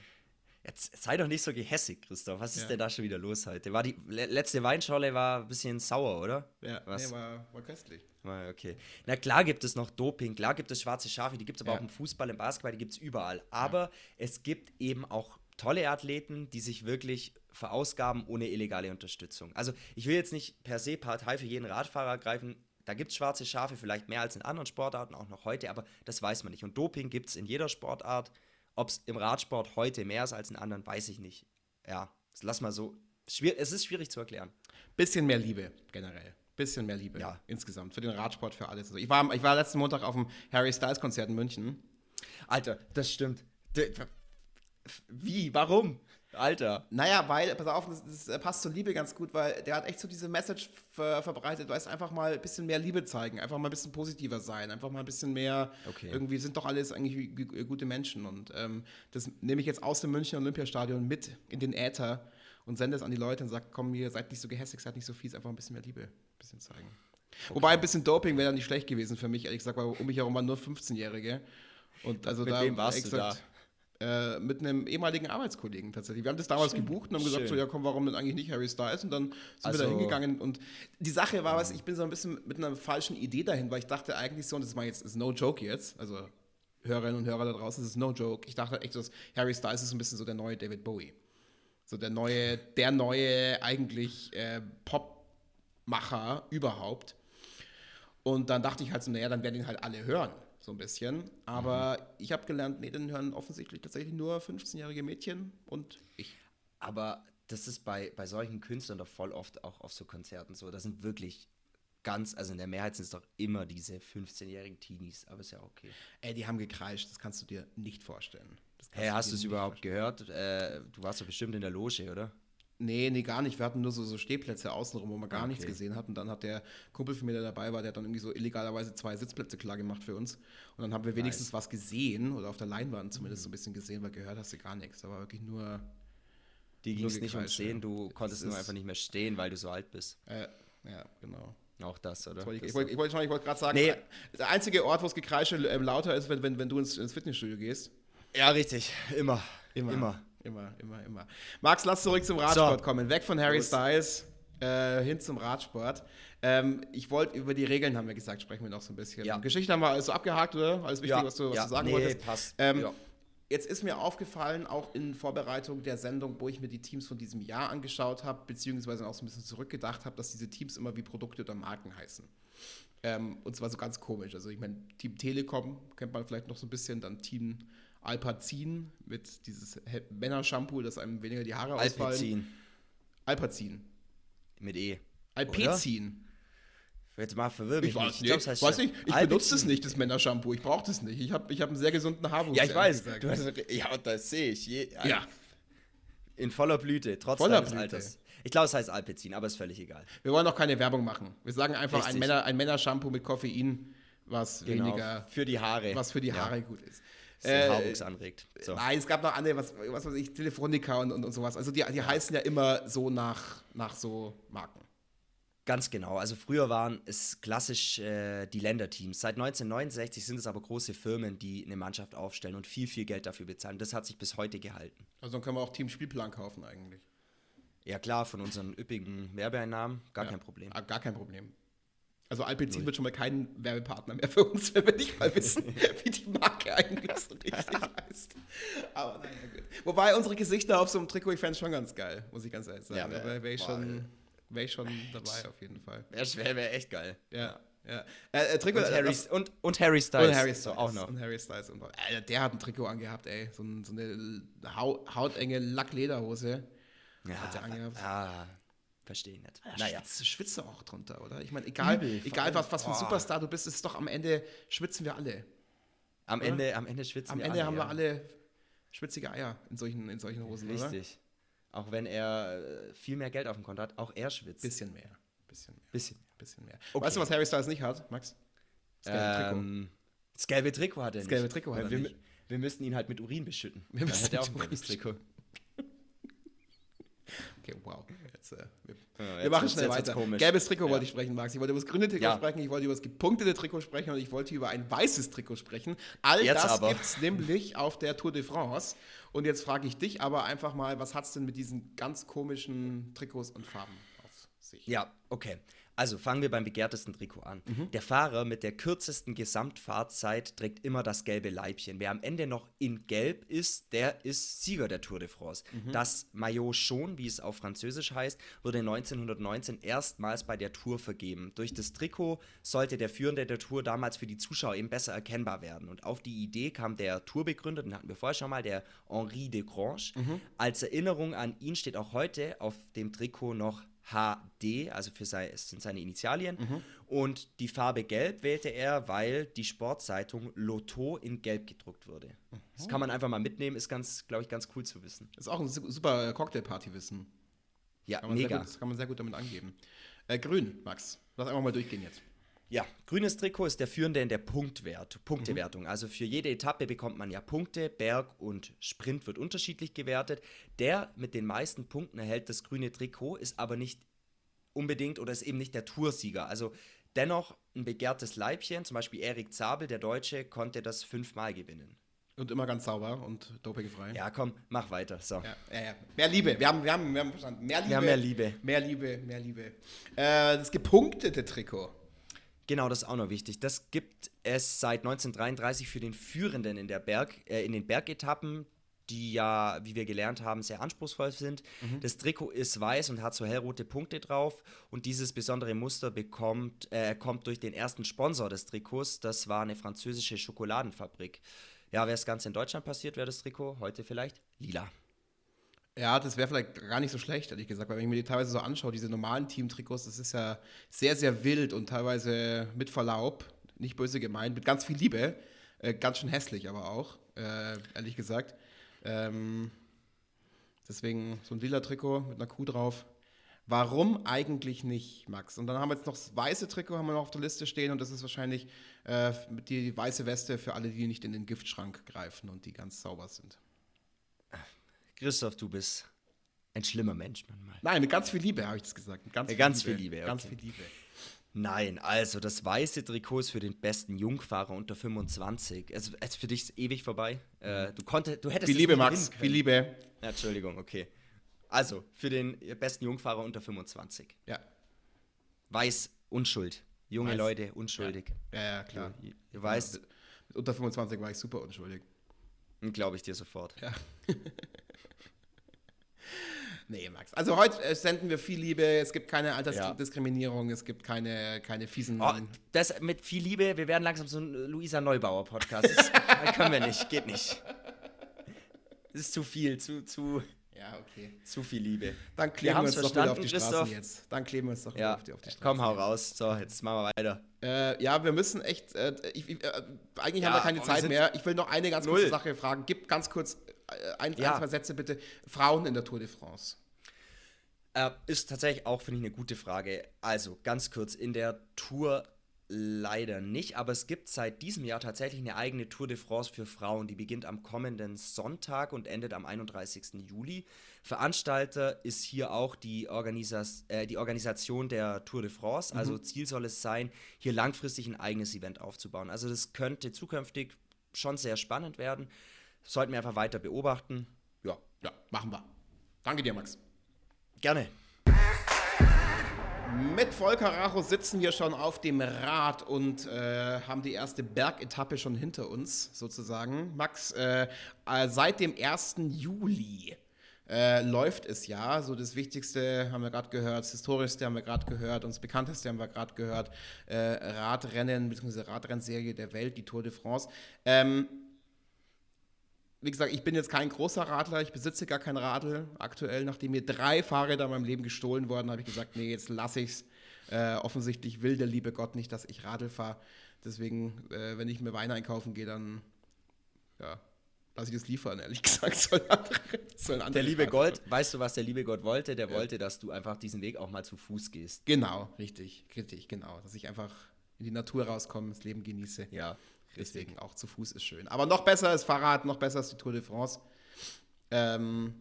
A: Jetzt sei doch nicht so gehässig, Christoph. Was ist ja. denn da schon wieder los heute? War die letzte Weinschorle war ein bisschen sauer, oder?
B: Ja,
A: Was?
B: Nee, war, war köstlich.
A: Okay. Na klar gibt es noch Doping, klar gibt es schwarze Schafe, die gibt es aber ja. auch im Fußball, im Basketball, die gibt es überall. Aber ja. es gibt eben auch tolle Athleten, die sich wirklich verausgaben ohne illegale Unterstützung. Also ich will jetzt nicht per se Partei für jeden Radfahrer greifen. Da gibt es schwarze Schafe vielleicht mehr als in anderen Sportarten, auch noch heute, aber das weiß man nicht. Und Doping gibt es in jeder Sportart. Ob es im Radsport heute mehr ist als in anderen, weiß ich nicht. Ja, lass mal so. es ist schwierig zu erklären.
B: Bisschen mehr Liebe generell. Bisschen mehr Liebe ja. insgesamt. Für den Radsport, für alles. Ich, war, ich war letzten Montag auf dem Harry Styles Konzert in München.
A: Alter, das stimmt. Wie? Warum? Alter.
B: Naja, weil, pass auf, das, das, äh, passt zur Liebe ganz gut, weil der hat echt so diese Message ver verbreitet, du weißt, einfach mal ein bisschen mehr Liebe zeigen, einfach mal ein bisschen positiver sein, einfach mal ein bisschen mehr,
A: okay.
B: irgendwie sind doch alles eigentlich gute Menschen und ähm, das nehme ich jetzt aus dem München Olympiastadion mit in den Äther und sende es an die Leute und sage, komm, ihr seid nicht so gehässig, seid nicht so fies, einfach ein bisschen mehr Liebe, ein bisschen zeigen. Okay. Wobei ein bisschen Doping wäre dann nicht schlecht gewesen für mich, ehrlich gesagt, weil um mich herum waren nur 15-Jährige. Und also
A: Mit
B: da,
A: wem warst du da?
B: Äh, mit einem ehemaligen Arbeitskollegen tatsächlich. Wir haben das damals Schön. gebucht und haben gesagt, Schön. so, ja komm, warum denn eigentlich nicht Harry Styles? Und dann sind also, wir da also hingegangen und die Sache war, was ich bin so ein bisschen mit einer falschen Idee dahin, weil ich dachte eigentlich so, und das ist mal jetzt, ist no joke jetzt, also Hörerinnen und Hörer da draußen, das ist no joke. Ich dachte echt, dass Harry Styles ist ein bisschen so der neue David Bowie. So der neue, der neue eigentlich äh, Popmacher überhaupt. Und dann dachte ich halt so, naja, dann werden ihn halt alle hören so ein bisschen. Aber mhm. ich habe gelernt, nee, den hören offensichtlich tatsächlich nur 15-jährige Mädchen und ich.
A: Aber das ist bei, bei solchen Künstlern doch voll oft auch auf so Konzerten so. Das sind wirklich ganz, also in der Mehrheit sind es doch immer diese 15-jährigen Teenies, aber ist ja okay.
B: Ey, die haben gekreischt, das kannst du dir nicht vorstellen.
A: Hey, hast du es überhaupt gehört? Äh, du warst doch bestimmt in der Loge, oder?
B: Nee, nee, gar nicht. Wir hatten nur so, so Stehplätze außenrum, wo man gar okay. nichts gesehen hat. Und dann hat der Kumpel von mir, der dabei war, der hat dann irgendwie so illegalerweise zwei Sitzplätze klar gemacht für uns. Und dann haben wir wenigstens nice. was gesehen oder auf der Leinwand zumindest mhm. so ein bisschen gesehen, weil gehört hast du gar nichts. Da war wirklich nur.
A: Die ging es nicht ums Sehen, du konntest nur einfach nicht mehr stehen, weil du so alt bist.
B: Äh, ja, genau.
A: Auch das, oder?
B: Wollte ich, ich wollte wollt, wollt gerade sagen, nee. der einzige Ort, wo es Gekreische äh, lauter ist, wenn, wenn, wenn du ins, ins Fitnessstudio gehst.
A: Ja, richtig. Immer. Immer. Immer.
B: Immer, immer, immer. Max, lass zurück zum Radsport so. kommen. Weg von Harry Los. Styles äh, hin zum Radsport. Ähm, ich wollte über die Regeln, haben wir gesagt, sprechen wir noch so ein bisschen.
A: Ja.
B: Geschichte haben wir alles so abgehakt, oder? Alles wichtig,
A: ja.
B: was, du, was
A: ja.
B: du sagen
A: nee,
B: wolltest.
A: Passt.
B: Ähm, ja. Jetzt ist mir aufgefallen, auch in Vorbereitung der Sendung, wo ich mir die Teams von diesem Jahr angeschaut habe, beziehungsweise auch so ein bisschen zurückgedacht habe, dass diese Teams immer wie Produkte oder Marken heißen. Ähm, und zwar so ganz komisch. Also ich meine, Team Telekom kennt man vielleicht noch so ein bisschen, dann Team Alpazin mit dieses Männer-Shampoo, das einem weniger die Haare Alpazin. ausfallen. Alpazin.
A: Mit E.
B: Alpezin.
A: Jetzt mal verwirrt
B: ich weiß, nicht. Ich, glaub, weiß nicht. ich benutze es nicht, das Männershampoo. Ich brauche das nicht. Ich habe ich hab einen sehr gesunden Haarwuchs.
A: Ja, ich weiß. Hast, ja, das sehe ich. Je,
B: ja.
A: In voller Blüte, trotz
B: voller
A: deines Alters. Ich glaube, es heißt Alpezin, aber ist völlig egal.
B: Wir wollen auch keine Werbung machen. Wir sagen einfach ein, Männer, ein Männershampoo mit Koffein, was genau, weniger
A: für die Haare,
B: was für die Haare ja. gut ist
A: äh, Haarwuchs anregt.
B: So. Nein, es gab noch andere, was, was weiß ich, Telefonica und, und, und sowas. Also die, die ja. heißen ja immer so nach, nach so Marken.
A: Ganz genau. Also früher waren es klassisch äh, die Länderteams. Seit 1969 sind es aber große Firmen, die eine Mannschaft aufstellen und viel, viel Geld dafür bezahlen. Das hat sich bis heute gehalten.
B: Also dann können wir auch Teamspielplan kaufen eigentlich.
A: Ja klar, von unseren üppigen Werbeeinnahmen, gar ja. kein Problem.
B: Ah, gar kein Problem. Also Alpecin wird schon mal kein Werbepartner mehr für uns, wenn wir nicht mal wissen, [laughs] wie die Marke eigentlich so richtig heißt. Aber naja, gut. Wobei unsere Gesichter auf so einem Trikot, ich fände es schon ganz geil, muss ich ganz ehrlich sagen.
A: Ja,
B: wäre wär ich, schon- wär ich schon [laughs] dabei auf jeden Fall.
A: Wäre wär echt geil.
B: Ja, ja. Äh, äh, Trikot,
A: Und
B: äh,
A: Harry,
B: das-
A: und, und Harry Styles.
B: und Harry Styles
A: auch noch.
B: Und Harry Styles. Und, der hat ein Trikot angehabt, ey. So, ein, so eine Hau, hautenge Lacklederhose.
A: Ja,
B: Hat er angehabt.
A: ah, verstehe ich nicht.
B: Naja.
A: Naja.
B: Schwitzt, schwitzt auch drunter, oder? Ich meine, egal,
A: Übel,
B: egal was, was für ein
A: Oh.
B: Superstar du bist, ist doch am Ende schwitzen wir alle.
A: Am
B: Oder?
A: Ende, am Ende schwitzen
B: Am
A: wir
B: Ende
A: alle,
B: haben
A: ja.
B: wir alle schwitzige Eier in solchen, in solchen Hosen, oder?
A: Richtig. Auch wenn er äh, viel mehr Geld auf dem Konto hat, auch er schwitzt.
B: Bisschen mehr. Bisschen mehr.
A: Bisschen.
B: Bisschen mehr.
A: Okay.
B: Weißt du, was Harry Styles nicht hat, Max? Das gelbe Trikot.
A: Ähm, das gelbe Trikot hat er
B: Das gelbe Trikot hat er
A: wir,
B: nicht.
A: Wir müssten ihn halt mit Urin beschütten.
B: Wir müssen
A: auch
B: mit
A: ein gelbes
B: Urin
A: Trikot.
B: Okay, wow. Jetzt, äh, wir,
A: Ja,
B: wir
A: jetzt
B: machen
A: wird's-
B: schnell weiter. Gelbes Trikot
A: Ja.
B: wollte ich sprechen, Max. Ich wollte über das grüne Trikot
A: Ja.
B: sprechen, ich wollte über das gepunktete Trikot sprechen und ich wollte über ein weißes Trikot sprechen. All
A: Jetzt
B: das gibt es nämlich auf der Tour de France. Und jetzt frage ich dich aber einfach mal, was hat es denn mit diesen ganz komischen Trikots und Farben auf sich?
A: Ja, okay. Also fangen wir beim begehrtesten Trikot an.
B: Mhm.
A: Der Fahrer mit der kürzesten Gesamtfahrzeit trägt immer das gelbe Leibchen. Wer am Ende noch in Gelb ist, der ist Sieger der Tour de France.
B: Mhm.
A: Das Maillot schon, wie es auf Französisch heißt, wurde 1919 erstmals bei der Tour vergeben. Durch das Trikot sollte der Führende der Tour damals für die Zuschauer eben besser erkennbar werden. Und auf die Idee kam der Tourbegründer, den hatten wir vorher schon mal, der Henri de Grange.
B: Mhm.
A: Als Erinnerung an ihn steht auch heute auf dem Trikot noch HD, also für sei, es sind seine Initialien.
B: Mhm.
A: Und die Farbe Gelb wählte er, weil die Sportzeitung Lotto in Gelb gedruckt wurde. Das kann man einfach mal mitnehmen, ist ganz, glaube ich, ganz cool zu wissen.
B: Das ist auch ein su- super Cocktailparty-Wissen.
A: Ja, mega.
B: gut- das kann man sehr gut damit angeben. Äh, grün, Max. Lass einfach mal durchgehen jetzt.
A: Ja, grünes Trikot ist der Führende in der Punktwert, Punktewertung. Also für jede Etappe bekommt man ja Punkte, Berg und Sprint wird unterschiedlich gewertet. Der mit den meisten Punkten erhält das grüne Trikot, ist aber nicht unbedingt oder ist eben nicht der Toursieger. Also dennoch ein begehrtes Leibchen, zum Beispiel Erik Zabel, der Deutsche, konnte das fünfmal gewinnen.
B: Und immer ganz sauber und dopingfrei.
A: Ja, komm, mach weiter. So.
B: Ja, ja, ja. Mehr Liebe. Wir haben, wir haben, wir haben verstanden. Mehr Liebe.
A: haben mehr Liebe.
B: Mehr Liebe, mehr Liebe. Äh, das gepunktete Trikot.
A: Genau, das ist auch noch wichtig. Das gibt es seit 1933 für den Führenden in, der Berg, äh, in den Bergetappen, die ja, wie wir gelernt haben, sehr anspruchsvoll sind. Das Trikot ist weiß und hat so hellrote Punkte drauf. Und dieses besondere Muster bekommt, äh, kommt durch den ersten Sponsor des Trikots. Das war eine französische Schokoladenfabrik. Ja, wäre das Ganze in Deutschland passiert, wäre das Trikot heute vielleicht lila.
B: Ja, das wäre vielleicht gar nicht so schlecht, ehrlich gesagt, weil wenn ich mir die teilweise so anschaue, diese normalen Teamtrikots, das ist ja sehr, sehr wild und teilweise mit Verlaub, nicht böse gemeint, mit ganz viel Liebe, äh, ganz schön hässlich aber auch, äh, ehrlich gesagt. Ähm, deswegen so ein lila Trikot mit einer Kuh drauf. Warum eigentlich nicht, Max? Und dann haben wir jetzt noch das weiße Trikot haben wir noch auf der Liste stehen und das ist wahrscheinlich äh, die weiße Weste für alle, die nicht in den Giftschrank greifen und die ganz sauber sind.
A: Christoph, du bist ein schlimmer Mensch manchmal.
B: Nein, mit ganz viel Liebe habe ich das gesagt. Mit ganz,
A: Ja, ganz viel Liebe,
B: Ganz
A: okay.
B: viel Liebe.
A: Nein, also das weiße Trikot ist für den besten Jungfahrer unter 25. Also, es für dich ist ewig vorbei. Äh, du, konnte, du hättest
B: Viel Liebe, Max. Viel Liebe.
A: Ja, Entschuldigung, okay. Also, für den besten Jungfahrer unter 25.
B: Ja.
A: Weiß, Unschuld. Junge
B: Weiß.
A: Leute, unschuldig.
B: Ja, ja, klar.
A: Du, du weißt,
B: unter 25 war ich super unschuldig.
A: Glaube ich dir sofort.
B: Ja. [laughs] nee, Max. Also heute äh, senden wir viel Liebe. Es gibt keine Altersdiskriminierung. Es gibt keine, keine fiesen.
A: Oh, das mit viel Liebe, wir werden langsam so ein Luisa Neubauer-Podcast. [laughs] Können wir nicht, geht nicht. Das ist zu viel, zu, zu,
B: ja, okay.
A: zu viel Liebe.
B: Dann
A: Wir
B: kleben wir,
A: haben's
B: uns doch wieder auf die
A: Christoph.
B: jetzt. Dann kleben wir uns doch wieder
A: Ja,
B: auf die, auf die Straßen.
A: komm, hau raus. So, jetzt machen wir weiter.
B: Äh, ja, wir müssen echt. Äh, ich, ich, äh, eigentlich
A: Ja,
B: haben wir keine
A: wir
B: Zeit
A: sind
B: mehr. Ich will noch eine ganz kurze
A: null.
B: Sache fragen. Gib ganz kurz äh, ein,
A: Ja.
B: ein, zwei Sätze bitte. Frauen in der Tour de France.
A: Äh, ist tatsächlich auch, finde ich, eine gute Frage. Also, ganz kurz, in der Tour leider nicht, aber es gibt seit diesem Jahr tatsächlich eine eigene Tour de France für Frauen. Die beginnt am kommenden Sonntag und endet am 31. Juli. Veranstalter ist hier auch die, Organisa äh, die Organisation der Tour de France. Also Ziel soll es sein, hier langfristig ein eigenes Event aufzubauen. Also das könnte zukünftig schon sehr spannend werden. Sollten wir einfach weiter beobachten. Ja,
B: Ja, machen wir. Danke dir, Max.
A: gerne.
B: Mit Volker Racho sitzen wir schon auf dem Rad und äh, haben die erste Bergetappe schon hinter uns, sozusagen. Max, äh, äh seit dem 1. Juli äh, läuft es ja. So das Wichtigste haben wir gerade gehört, das Historischste haben wir gerade gehört, und das Bekannteste haben wir gerade gehört, äh, Radrennen bzw. Radrennserie der Welt, die Tour de France. Ähm, wie gesagt, ich bin jetzt kein großer Radler, ich besitze gar kein Radl aktuell. Nachdem mir drei Fahrräder in meinem Leben gestohlen wurden, habe ich gesagt, nee, jetzt lasse ich's. Äh, offensichtlich will der liebe Gott nicht, dass ich Radl fahre. Deswegen, äh, wenn ich mir Wein einkaufen gehe, dann ja, lasse ich das liefern, ehrlich [laughs] gesagt. Soll andere,
A: soll andere der liebe Gott, weißt du, was der liebe Gott wollte? Der ja. wollte, dass du einfach diesen Weg auch mal zu Fuß gehst.
B: Genau, richtig, richtig, genau. Dass ich einfach in die Natur rauskomme, das Leben genieße.
A: Ja.
B: Deswegen auch zu Fuß ist schön. Aber noch besser ist Fahrrad, noch besser ist die Tour de France. Ähm,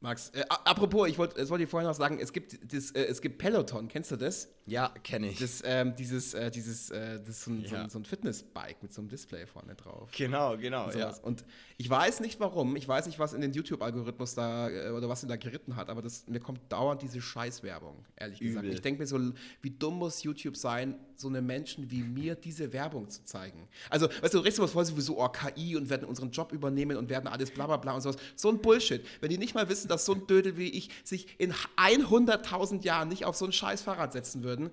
B: Max, äh, apropos, ich wollte wollt dir vorhin noch sagen, es gibt, das, äh, es gibt Peloton, kennst du das?
A: Ja, kenne ich.
B: Das, ähm, dieses, äh, dieses, äh, das ist so ein, ja. so, ein, so ein Fitnessbike mit so einem Display vorne drauf.
A: Genau, genau,
B: und, ja. und ich weiß nicht warum, ich weiß nicht, was in den YouTube-Algorithmus da, äh, oder was ihn da geritten hat, aber das, mir kommt dauernd diese Scheißwerbung, ehrlich Übel. gesagt. Ich denke mir so, wie dumm muss YouTube sein, so eine Menschen wie mir diese Werbung zu zeigen. Also, weißt du, du redest was voll sowieso, oh, KI und werden unseren Job übernehmen und werden alles bla bla bla und sowas. So ein Bullshit. Wenn die nicht mal wissen, dass so ein Dödel wie ich sich in 100.000 Jahren nicht auf so ein scheiß Fahrrad setzen würden,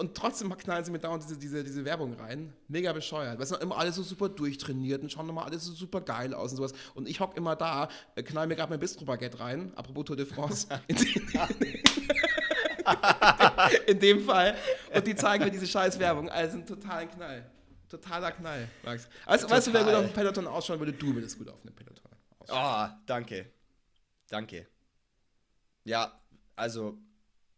B: und trotzdem knallen sie mir dauernd diese, diese, diese Werbung rein. Mega bescheuert. Weil es sind immer alles so super durchtrainiert und schauen immer alles so super geil aus und sowas. Und ich hock immer da, äh, knall mir gerade mein Bistro-Baguette rein, apropos Tour de France. [laughs] in, [laughs] in dem Fall. Und die zeigen mir diese scheiß Werbung. Also ein totaler Knall. Totaler Knall, Max. Also, weißt du, wer gut auf dem Peloton ausschauen würde? Du würdest gut auf einem Peloton
A: ausschauen. Oh, danke. Danke. Ja, also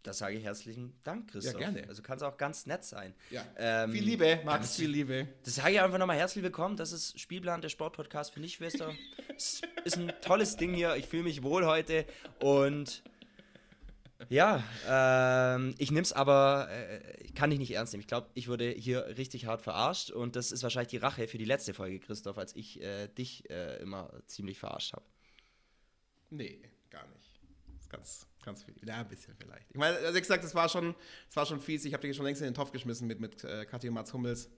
A: da sage ich herzlichen Dank, Christoph.
B: Ja, gerne.
A: Also kann es auch ganz nett sein.
B: Ja. Ähm, viel Liebe, Max, viel Liebe.
A: Das sage ich einfach nochmal herzlich willkommen. Das ist Spielplan, der Sportpodcast für Nichtschwester. es ist ein tolles Ding hier. Ich fühle mich wohl heute und ja, ähm, ich nehme es aber, äh, kann ich nicht ernst nehmen. Ich glaube, ich wurde hier richtig hart verarscht und das ist wahrscheinlich die Rache für die letzte Folge, Christoph, als ich äh, dich äh, immer ziemlich verarscht habe.
B: Nee, gar nicht. Ganz, ganz viel. Ja, ein bisschen vielleicht. Ich meine, also ich gesagt, das war schon, das war schon fies. Ich habe dich schon längst in den Topf geschmissen mit, mit äh, Katja Mats Hummels.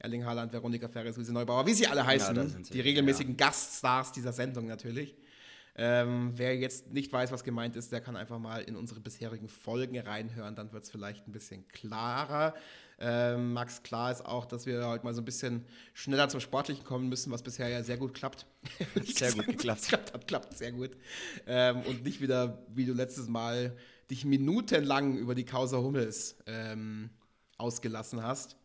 B: Erling Haaland, Veronika Ferres, Luise Neubauer, wie sie alle heißen. Ja, sie, die regelmäßigen ja. Gaststars dieser Sendung natürlich. Ähm, wer jetzt nicht weiß, was gemeint ist, der kann einfach mal in unsere bisherigen Folgen reinhören, dann wird es vielleicht ein bisschen klarer. Ähm, Max, klar ist auch, dass wir heute mal so ein bisschen schneller zum Sportlichen kommen müssen, was bisher ja sehr gut klappt. [laughs]
A: Sehr gut geklappt. [laughs]
B: klappt, hat, klappt sehr gut. Ähm, und nicht wieder, wie du letztes Mal dich minutenlang über die Causa Hummels ähm, ausgelassen hast.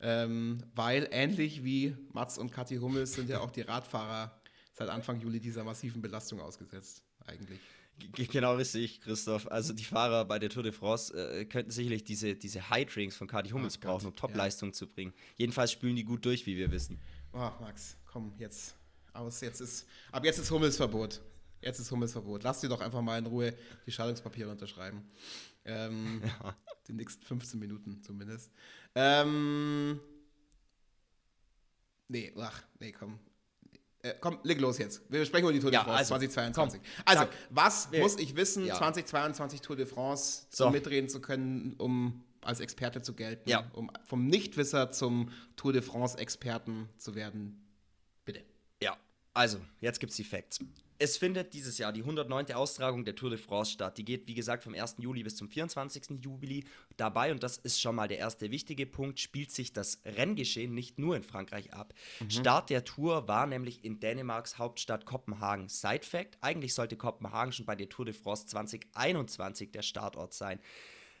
B: Ähm, weil ähnlich wie Mats und Kathi Hummels sind ja auch die Radfahrer seit Anfang Juli dieser massiven Belastung ausgesetzt, eigentlich.
A: Genau richtig, Christoph. Also die Fahrer bei der Tour de France äh, könnten sicherlich diese, diese High Drinks von Cardi Hummels oh brauchen, um Topleistung ja. zu bringen. Jedenfalls spülen die gut durch, wie wir wissen.
B: Oh, Max, komm, jetzt aus. Jetzt ist, ab jetzt ist Hummelsverbot. Jetzt ist Hummelsverbot. Lass dir doch einfach mal in Ruhe die Scheidungspapiere unterschreiben. Ähm, [laughs] ja. Die nächsten 15 Minuten zumindest. Ähm, nee, ach, nee, komm. Äh, komm, leg los jetzt. Wir sprechen über die Tour de France also, 2022. Komm, also, sag, was wir, muss ich wissen, ja. 2022 Tour de France, so. um mitreden zu können, um als Experte zu gelten,
A: ja.
B: um vom Nichtwisser zum Tour de France-Experten zu werden? Bitte.
A: Ja, also, jetzt gibt's die Facts. Es findet dieses Jahr die 109. Austragung der Tour de France statt. Die geht, wie gesagt, vom 1. Juli bis zum 24. Juli. Dabei, und das ist schon mal der erste wichtige Punkt, spielt sich das Renngeschehen nicht nur in Frankreich ab. Mhm. Start der Tour war nämlich in Dänemarks Hauptstadt Kopenhagen. Side Fact: Eigentlich sollte Kopenhagen schon bei der Tour de France 2021 der Startort sein.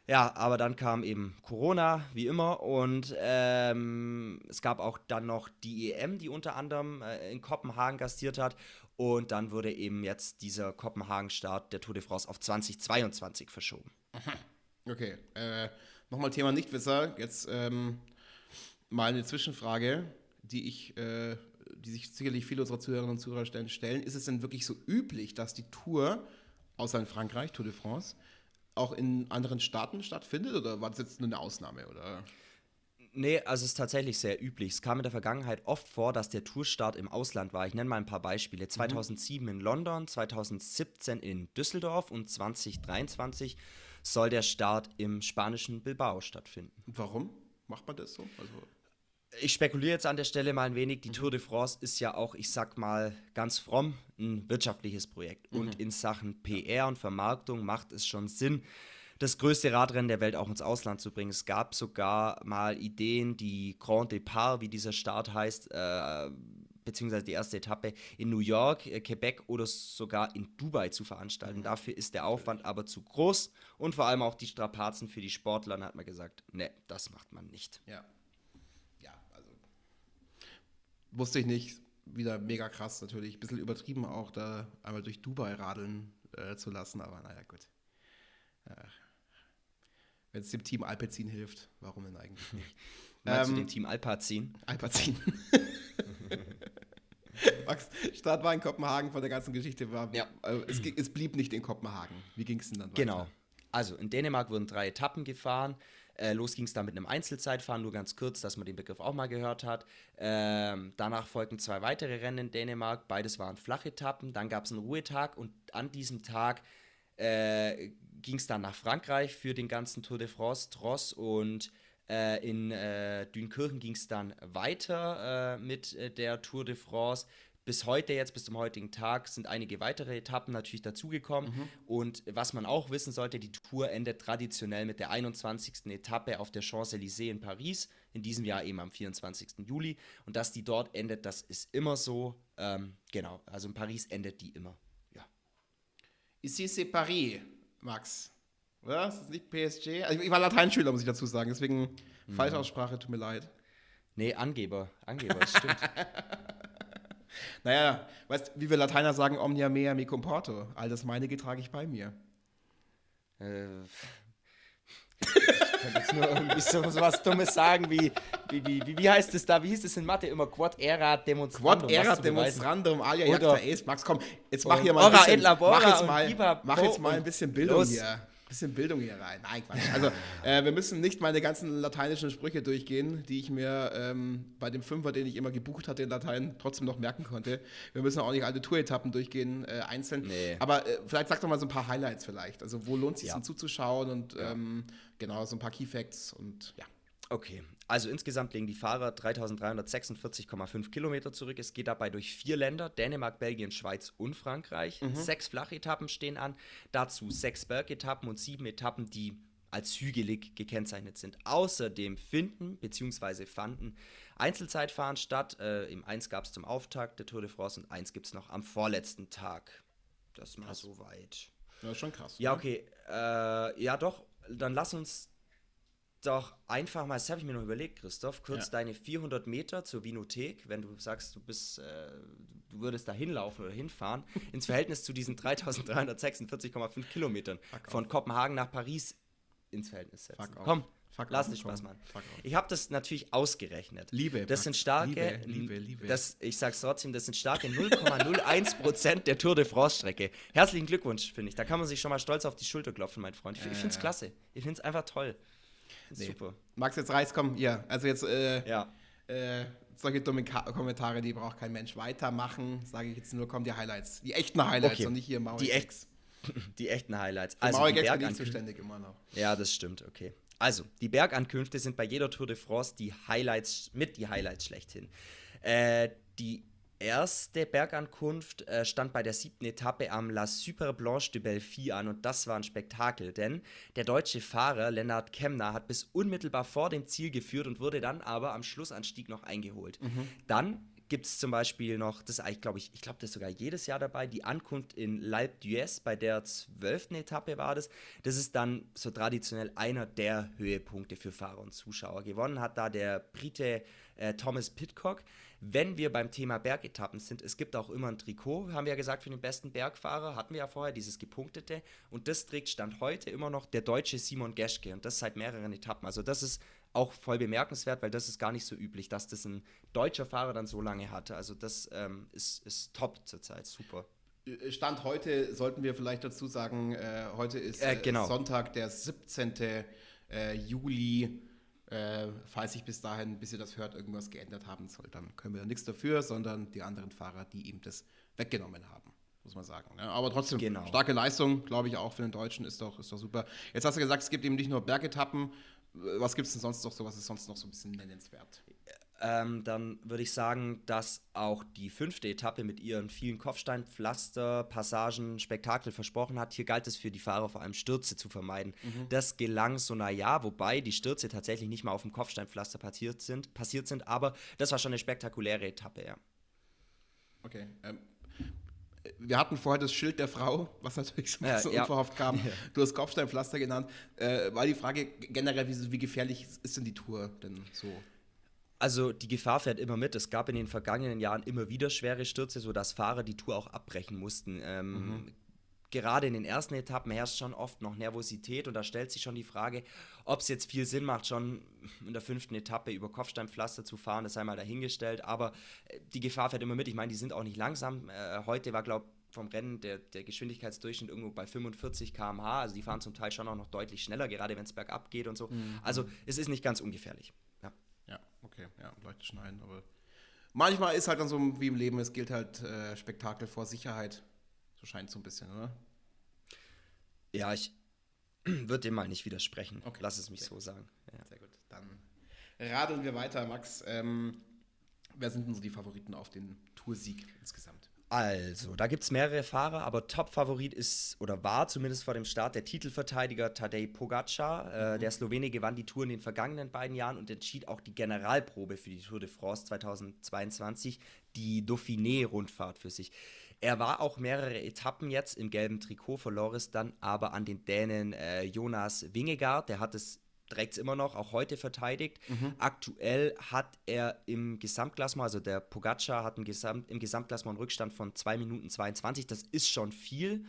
A: Ja, aber dann kam eben Corona, wie immer, und ähm, es gab auch dann noch die EM, die unter anderem äh, in Kopenhagen gastiert hat. Und dann wurde eben jetzt dieser Kopenhagen-Start der Tour de France auf 2022 verschoben.
B: Okay, äh, nochmal Thema Nichtwisser. Jetzt ähm, mal eine Zwischenfrage, die ich, äh, die sich sicherlich viele unserer Zuhörerinnen und Zuhörer stellen. Ist es denn wirklich so üblich, dass die Tour, außer in Frankreich, Tour de France, auch in anderen Staaten stattfindet? Oder war das jetzt nur eine Ausnahme? Oder?
A: Nee, also es ist tatsächlich sehr üblich. Es kam in der Vergangenheit oft vor, dass der Tourstart im Ausland war. Ich nenne mal ein paar Beispiele. 2007 mhm. in London, 2017 in Düsseldorf und 2023 soll der Start im spanischen Bilbao stattfinden.
B: Warum macht man das so? Also
A: ich spekuliere jetzt an der Stelle mal ein wenig. Die Tour de France ist ja auch, ich sag mal ganz fromm, ein wirtschaftliches Projekt. Mhm. Und in Sachen PR und Vermarktung macht es schon Sinn, das größte Radrennen der Welt auch ins Ausland zu bringen. Es gab sogar mal Ideen, die Grand Depart, wie dieser Start heißt, äh, beziehungsweise die erste Etappe in New York, äh, Quebec oder sogar in Dubai zu veranstalten. Mhm. Dafür ist der Aufwand aber zu groß und vor allem auch die Strapazen für die Sportler. Hat man gesagt, ne, das macht man nicht.
B: Ja. Wusste ich nicht. Wieder mega krass natürlich. Ein bisschen übertrieben auch, da einmal durch Dubai radeln äh, zu lassen, aber naja, gut. Äh, wenn es dem Team Alpecin hilft, warum denn eigentlich nicht? [laughs]
A: Meinst ähm, du dem Team Alpazin?
B: Alpazin. [laughs] Max, Start war in Kopenhagen von der ganzen Geschichte. War, ja. Äh, es, es, blieb nicht in Kopenhagen. Wie ging es denn dann
A: weiter? Genau. Also in Dänemark wurden drei Etappen gefahren. Äh, los ging es dann mit einem Einzelzeitfahren, nur ganz kurz, dass man den Begriff auch mal gehört hat. Ähm, danach folgten zwei weitere Rennen in Dänemark. Beides waren Flachetappen. Dann gab es einen Ruhetag und an diesem Tag äh, ging es dann nach Frankreich für den ganzen Tour de France, Tross und äh, in äh, Dünkirchen ging es dann weiter äh, mit äh, der Tour de France. Bis heute, jetzt bis zum heutigen Tag, sind einige weitere Etappen natürlich dazugekommen. Mhm. Und was man auch wissen sollte, die Tour endet traditionell mit der 21. Etappe auf der Champs-Élysées in Paris. In diesem Jahr eben am 24. Juli. Und dass die dort endet, das ist immer so. Ähm, genau, also in Paris endet die immer. Ja.
B: Ici c'est Paris. Max. Oder? Ist das nicht PSG? Also ich war Lateinschüler, muss ich dazu sagen, deswegen mhm. Falschaussprache, tut mir leid.
A: Nee, Angeber. Angeber, das stimmt. [laughs]
B: naja, weißt wie wir Lateiner sagen, omnia mea me comporto. All das meinige trage ich bei mir. Äh.
A: Ich könnte jetzt nur irgendwie so, so was Dummes sagen wie, wie, wie, wie, heißt es da, wie hieß es in Mathe immer, Quod erat demonstrandum.
B: Quod erat demonstrandum, alia jacta est. Max, komm, jetzt mach hier mal ein bisschen, mach jetzt mal, mach jetzt mal ein bisschen Bildung hier bisschen Bildung hier rein. Nein, Quatsch. Also, äh, wir müssen nicht meine ganzen lateinischen Sprüche durchgehen, die ich mir ähm, bei dem Fünfer, den ich immer gebucht hatte in Latein, trotzdem noch merken konnte. Wir müssen auch nicht alle Tour-Etappen durchgehen, äh, einzeln. Nee. Aber äh, vielleicht sag doch mal so ein paar Highlights vielleicht. Also, wo lohnt es sich ja. denn zuzuschauen und ähm, genau, so ein paar Key Facts und ja.
A: Okay, also insgesamt legen die Fahrer 3346,5 Kilometer zurück. Es geht dabei durch vier Länder: Dänemark, Belgien, Schweiz und Frankreich. Mhm. Sechs Flachetappen stehen an, dazu sechs Bergetappen und sieben Etappen, die als hügelig gekennzeichnet sind. Außerdem finden bzw. fanden Einzelzeitfahren statt. Äh, Im eins gab es zum Auftakt der Tour de France und eins gibt es noch am vorletzten Tag. Das mal so weit.
B: Ja, schon krass.
A: Ja, okay. Äh, ja, doch. Dann lass uns doch einfach mal, das habe ich mir noch überlegt, Christoph, kurz ja. deine 400 Meter zur Vinothek, wenn du sagst, du bist, äh, du würdest da hinlaufen oder hinfahren, [laughs] ins Verhältnis zu diesen 3346,5 Kilometern von Kopenhagen nach Paris ins Verhältnis setzen. Komm, Fuck lass dich Spaß machen. Ich habe das natürlich ausgerechnet.
B: Liebe.
A: Das sind starke,
B: Liebe, Liebe, Liebe.
A: Das, ich sag's trotzdem, das sind starke 0,01% der Tour de France Strecke. Herzlichen Glückwunsch, finde ich. Da kann man sich schon mal stolz auf die Schulter klopfen, mein Freund. Ich, ich finde es klasse. Ich finde es einfach toll.
B: Nee. Super. Max, jetzt reicht, komm, ja. Also jetzt, äh, ja. Äh, solche dummen Ka Kommentare, die braucht kein Mensch weitermachen. Sage ich jetzt nur, kommen die Highlights. Die echten Highlights okay. und nicht hier
A: Maui. Die, echt, [laughs] die echten Highlights.
B: Also die bin ich zuständig immer noch.
A: Ja, das stimmt, okay. Also, die Bergankünfte sind bei jeder Tour de France die Highlights, mit die Highlights schlechthin. Äh, die erste Bergankunft äh, stand bei der siebten Etappe am La Super Blanche de Belleville an und das war ein Spektakel, denn der deutsche Fahrer Lennart Kemner hat bis unmittelbar vor dem Ziel geführt und wurde dann aber am Schlussanstieg noch eingeholt. Mhm. Dann gibt es zum Beispiel noch, das ist glaube ich, ich glaube, das ist sogar jedes Jahr dabei, die Ankunft in L'Alpe d'Huez, bei der zwölften Etappe war das. Das ist dann so traditionell einer der Höhepunkte für Fahrer und Zuschauer. Gewonnen hat da der Brite äh, Thomas Pitcock. Wenn wir beim Thema Bergetappen sind, es gibt auch immer ein Trikot, haben wir ja gesagt, für den besten Bergfahrer, hatten wir ja vorher, dieses gepunktete. Und das trägt Stand heute immer noch der deutsche Simon Geschke und das seit mehreren Etappen. Also das ist auch voll bemerkenswert, weil das ist gar nicht so üblich, dass das ein deutscher Fahrer dann so lange hatte. Also das ähm, ist, ist top zurzeit, super.
B: Stand heute sollten wir vielleicht dazu sagen, äh, heute ist äh, genau. Sonntag, der 17. Äh, Juli äh, falls sich bis dahin, bis ihr das hört, irgendwas geändert haben soll, dann können wir da nichts dafür, sondern die anderen Fahrer, die ihm das weggenommen haben. muss man sagen. Ja, aber trotzdem,
A: Genau.
B: starke Leistung, glaube ich, auch für den Deutschen, ist doch, ist doch super. Jetzt hast du gesagt, es gibt eben nicht nur Bergetappen. Was gibt es denn sonst noch so? Was ist sonst noch so ein bisschen nennenswert?
A: Ähm, dann würde ich sagen, dass auch die fünfte Etappe mit ihren vielen Kopfsteinpflaster, Passagen, Spektakel versprochen hat. Hier galt es für die Fahrer vor allem Stürze zu vermeiden. Das gelang so naja, wobei die Stürze tatsächlich nicht mal auf dem Kopfsteinpflaster passiert sind, passiert sind, aber das war schon eine spektakuläre Etappe, ja.
B: Okay. Ähm, wir hatten vorher das Schild der Frau, was natürlich so ein
A: Ja, [laughs]
B: bisschen
A: ja.
B: unverhofft kam. Du hast Kopfsteinpflaster genannt. Äh, war die Frage generell, wie, wie gefährlich ist denn die Tour denn so?
A: Also die Gefahr fährt immer mit. Es gab in den vergangenen Jahren immer wieder schwere Stürze, sodass Fahrer die Tour auch abbrechen mussten. Ähm, Gerade in den ersten Etappen herrscht schon oft noch Nervosität und da stellt sich schon die Frage, ob es jetzt viel Sinn macht, schon in der fünften Etappe über Kopfsteinpflaster zu fahren, das sei mal dahingestellt. Aber äh, die Gefahr fährt immer mit. Ich meine, die sind auch nicht langsam. Äh, heute war, glaube ich, vom Rennen der, der Geschwindigkeitsdurchschnitt irgendwo bei 45 km/h. Also die fahren zum Teil schon auch noch deutlich schneller, gerade wenn es bergab geht und so. Also es ist nicht ganz ungefährlich.
B: Okay, ja, leuchtet schon ein, aber manchmal ist halt dann so wie im Leben, es gilt halt äh, Spektakel vor Sicherheit. So scheint es so ein bisschen, oder?
A: Ja, ich [clears throat] würde dem mal nicht widersprechen.
B: Okay.
A: Lass es mich
B: Okay.
A: so sagen. Ja.
B: Sehr gut. Dann radeln wir weiter, Max. Ähm, wer sind denn so die Favoriten auf den Toursieg insgesamt?
A: Also, da gibt es mehrere Fahrer, aber Top-Favorit ist oder war zumindest vor dem Start der Titelverteidiger Tadej Pogacar. Äh, der Slowene gewann die Tour in den vergangenen beiden Jahren und entschied auch die Generalprobe für die Tour de France 2022, die Dauphiné-Rundfahrt für sich. Er war auch mehrere Etappen jetzt im gelben Trikot, verlor es dann aber an den Dänen äh, Jonas Wingegaard. Der hat es trägt es immer noch, auch heute verteidigt. Aktuell hat er im Gesamtklassement, also der Pogacar hat im, Gesamt, im Gesamtklassement einen Rückstand von 2 Minuten 22. Das ist schon viel.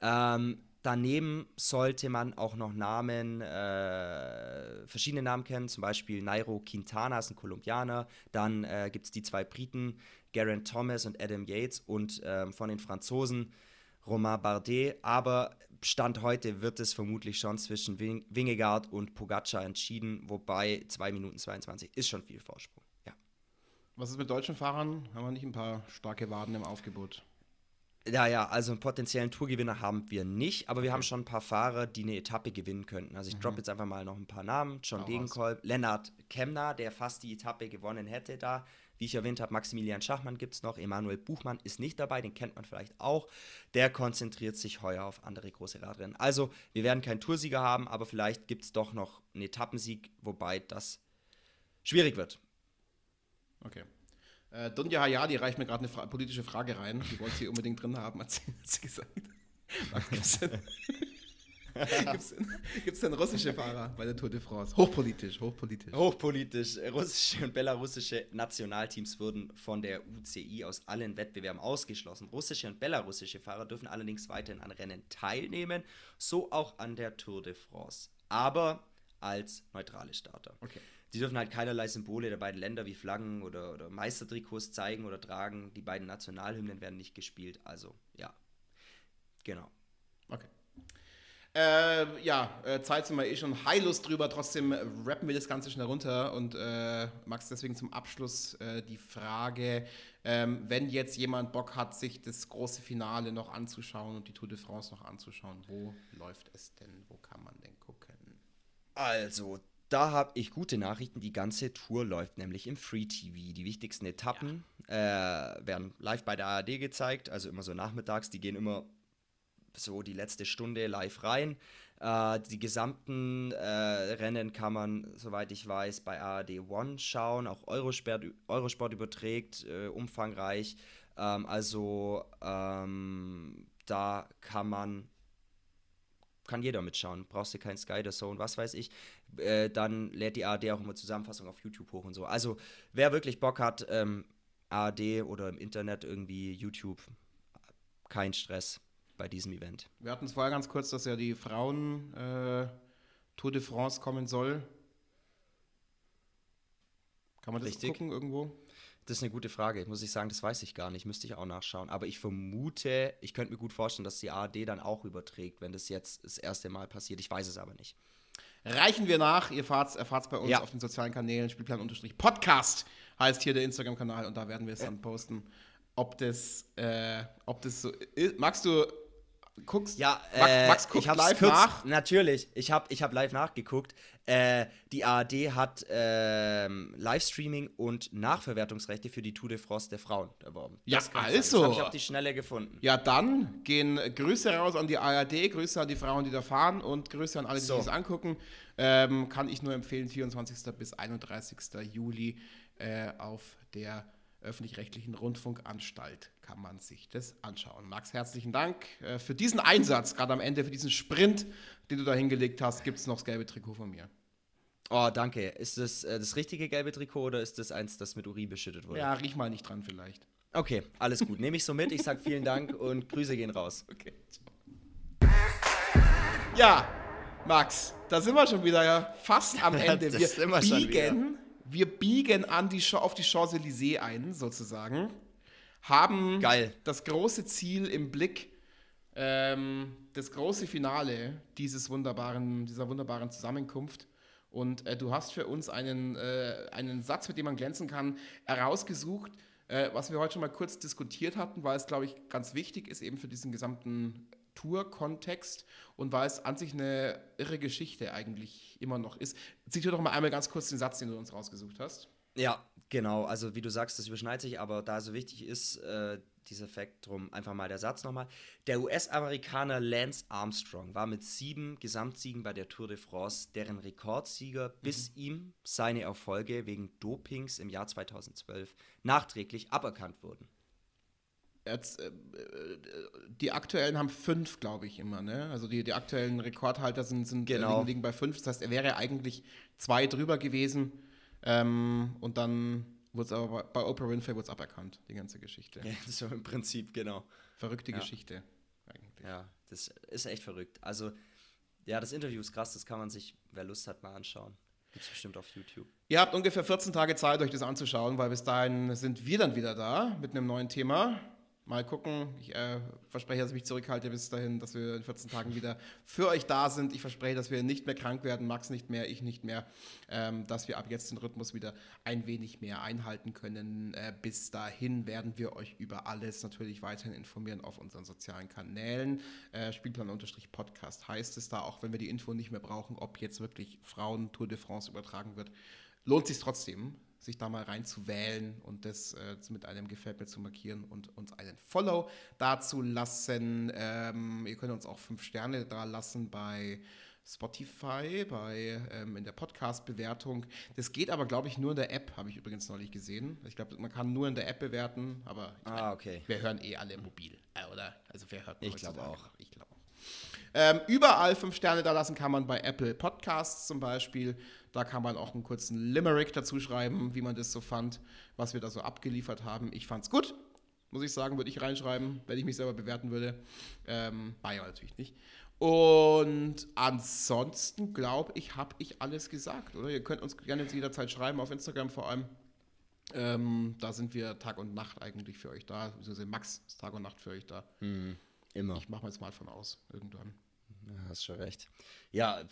A: Ähm, daneben sollte man auch noch Namen, äh, verschiedene Namen kennen, zum Beispiel Nairo Quintana ist ein Kolumbianer, dann äh, gibt es die zwei Briten, Geraint Thomas und Adam Yates und ähm, von den Franzosen Romain Bardet, aber Stand heute wird es vermutlich schon zwischen Wing Wingegaard und Pogacar entschieden, wobei 2 Minuten 22 ist schon viel Vorsprung. Ja.
B: Was ist mit deutschen Fahrern? Haben wir nicht ein paar starke Waden im Aufgebot?
A: Ja, ja, also einen potenziellen Tourgewinner haben wir nicht, aber wir haben schon ein paar Fahrer, die eine Etappe gewinnen könnten. Also ich droppe jetzt einfach mal noch ein paar Namen. John. Degenkolb, Lennart Kemner, der fast die Etappe gewonnen hätte da. Wie ich erwähnt habe, Maximilian Schachmann gibt es noch, Emanuel Buchmann ist nicht dabei, den kennt man vielleicht auch. Der konzentriert sich heuer auf andere große Radrennen. Also, wir werden keinen Toursieger haben, aber vielleicht gibt es doch noch einen Etappensieg, wobei das schwierig wird.
B: Okay. Äh, Dunja Hayadi reicht mir gerade eine fra politische Frage rein. Die wollte sie unbedingt drin haben, hat sie, hat sie gesagt. [laughs] [laughs] Gibt es denn, russische Fahrer bei der Tour de France? Hochpolitisch, hochpolitisch.
A: Hochpolitisch. Russische und belarussische Nationalteams wurden von der UCI aus allen Wettbewerben ausgeschlossen. Russische und belarussische Fahrer dürfen allerdings weiterhin an Rennen teilnehmen, so auch an der Tour de France. Aber als neutrale Starter.
B: Okay.
A: Die dürfen halt keinerlei Symbole der beiden Länder wie Flaggen oder, oder Meistertrikots zeigen oder tragen. Die beiden Nationalhymnen werden nicht gespielt. Also, ja. Genau.
B: Okay. Äh, ja, äh, Zeit sind wir eh schon heillos drüber. Trotzdem rappen wir das Ganze schnell runter. Und äh, Max, deswegen zum Abschluss äh, die Frage, ähm, wenn jetzt jemand Bock hat, sich das große Finale noch anzuschauen und die Tour de France noch anzuschauen, wo läuft es denn? Wo kann man denn gucken?
A: Also, da habe ich gute Nachrichten. Die ganze Tour läuft nämlich im Free TV. Die wichtigsten Etappen äh, werden live bei der ARD gezeigt, also immer so nachmittags. Die gehen immer so die letzte Stunde live rein. Äh, die gesamten äh, Rennen kann man, soweit ich weiß, bei ARD One schauen. Auch Eurosport, Eurosport überträgt, äh, umfangreich. Ähm, also ähm, da kann man kann jeder mitschauen. Brauchst du kein Sky, The Zone, was weiß ich. Äh, dann lädt die ARD auch immer Zusammenfassung auf YouTube hoch und so. Also, wer wirklich Bock hat, ähm, ARD oder im Internet irgendwie YouTube, kein Stress bei diesem Event.
B: Wir hatten es vorher ganz kurz, dass ja die Frauen äh, Tour de France kommen soll. Kann man das
A: Richtig.
B: gucken irgendwo?
A: Das ist eine gute Frage, muss ich sagen, das weiß ich gar nicht, müsste ich auch nachschauen. Aber ich vermute, ich könnte mir gut vorstellen, dass die ARD dann auch überträgt, wenn das jetzt das erste Mal passiert. Ich weiß es aber nicht.
B: Reichen wir nach. Ihr erfahrt es bei uns
A: Ja.
B: auf den sozialen Kanälen. Spielplan-Podcast heißt hier der Instagram-Kanal und da werden wir es dann posten. ob das, äh, ob das so ist. Magst du guckst?
A: Ja,
B: Max,
A: äh,
B: Max guckt
A: ich hab's
B: live
A: kurz,
B: nach.
A: Natürlich, ich habe ich hab live nachgeguckt. Äh, die ARD hat ähm, Livestreaming und Nachverwertungsrechte für die Tour de France der Frauen erworben.
B: Ja,
A: Das
B: also.
A: Das habe ich auf die Schnelle gefunden.
B: Ja, dann gehen Grüße raus an die ARD, Grüße an die Frauen, die da fahren und Grüße an alle, die
A: So.
B: sich das angucken. Ähm, kann ich nur empfehlen, 24. bis 31. Juli äh, auf der öffentlich-rechtlichen Rundfunkanstalt kann man sich das anschauen. Max, herzlichen Dank äh, für diesen Einsatz, gerade am Ende, für diesen Sprint, den du da hingelegt hast. Gibt es noch das gelbe Trikot von mir?
A: Oh, danke. Ist das äh, das richtige gelbe Trikot oder ist das eins, das mit Urin beschüttet wurde?
B: Ja, riech mal nicht dran vielleicht.
A: Okay, alles gut. Nehme ich so mit. Ich sag vielen Dank und Grüße gehen raus. [laughs]
B: Okay. Ja, Max, da sind wir schon wieder ja, fast am [laughs] Ende. Wir biegen, wir biegen an die, auf die Champs-Élysées ein, sozusagen. Haben
A: Geil.
B: das große Ziel im Blick, ähm, das große Finale dieses wunderbaren, dieser wunderbaren Zusammenkunft. Und äh, du hast für uns einen, äh, einen Satz, mit dem man glänzen kann, herausgesucht, äh, was wir heute schon mal kurz diskutiert hatten, weil es, glaube ich, ganz wichtig ist, eben für diesen gesamten Tour-Kontext und weil es an sich eine irre Geschichte eigentlich immer noch ist. Zitiere doch mal einmal ganz kurz den Satz, den du uns rausgesucht hast.
A: Ja, genau. Also wie du sagst, das überschneidet sich, aber da so wichtig ist, äh, dieser Fakt drum, einfach mal der Satz nochmal. Der US-Amerikaner Lance Armstrong war mit sieben Gesamtsiegen bei der Tour de France deren Rekordsieger, bis ihm seine Erfolge wegen Dopings im Jahr 2012 nachträglich aberkannt wurden.
B: Jetzt, äh, äh, die aktuellen haben fünf, glaube ich, immer, ne? Also die, die aktuellen Rekordhalter sind, sind
A: Genau.
B: äh, liegen, liegen bei fünf. Das heißt, er wäre eigentlich zwei drüber gewesen. Ähm, und dann wurde es aber bei, Oprah Winfrey wurde es aberkannt, die ganze Geschichte.
A: Ja, das war im Prinzip, genau.
B: Verrückte
A: Ja.
B: Geschichte eigentlich.
A: Ja, das ist echt verrückt. Also, ja, das Interview ist krass, das kann man sich, wer Lust hat, mal anschauen. Gibt's bestimmt auf YouTube.
B: Ihr habt ungefähr 14 Tage Zeit, euch das anzuschauen, weil bis dahin sind wir dann wieder da mit einem neuen Thema. Mal gucken. Ich äh, verspreche, dass ich mich zurückhalte bis dahin, dass wir in 14 Tagen wieder für euch da sind. Ich verspreche, dass wir nicht mehr krank werden, Max nicht mehr, ich nicht mehr, ähm, dass wir ab jetzt den Rhythmus wieder ein wenig mehr einhalten können. Äh, bis dahin werden wir euch über alles natürlich weiterhin informieren auf unseren sozialen Kanälen. Äh, Spielplan-Podcast heißt es da, auch wenn wir die Info nicht mehr brauchen, ob jetzt wirklich Frauen Tour de France übertragen wird lohnt sich trotzdem, sich da mal reinzuwählen und das äh, mit einem Gefällt mir zu markieren und uns einen Follow dazu lassen. Ähm, ihr könnt uns auch fünf Sterne da lassen bei Spotify, bei ähm, in der Podcast-Bewertung. Das geht aber, glaube ich, nur in der App, habe ich übrigens neulich gesehen. Ich glaube, man kann nur in der App bewerten, aber ich
A: Ah, okay.
B: wir hören eh alle mobil, äh, oder? Also wer hört
A: Ich glaube auch.
B: Ich glaube auch. Ähm, überall fünf Sterne da lassen kann man bei Apple Podcasts zum Beispiel. Da kann man auch einen kurzen Limerick dazu schreiben, wie man das so fand, was wir da so abgeliefert haben. Ich fand's gut, muss ich sagen, würde ich reinschreiben, wenn ich mich selber bewerten würde. Ähm, Bayer natürlich nicht. Und ansonsten glaube ich, habe ich alles gesagt, oder? Ihr könnt uns gerne jederzeit schreiben, auf Instagram vor allem. Ähm, da sind wir Tag und Nacht eigentlich für euch da. Beziehungsweise Max ist Tag und Nacht für euch da.
A: Immer.
B: Ich mache jetzt mal von aus, irgendwann.
A: Ja, hast schon recht. Ja,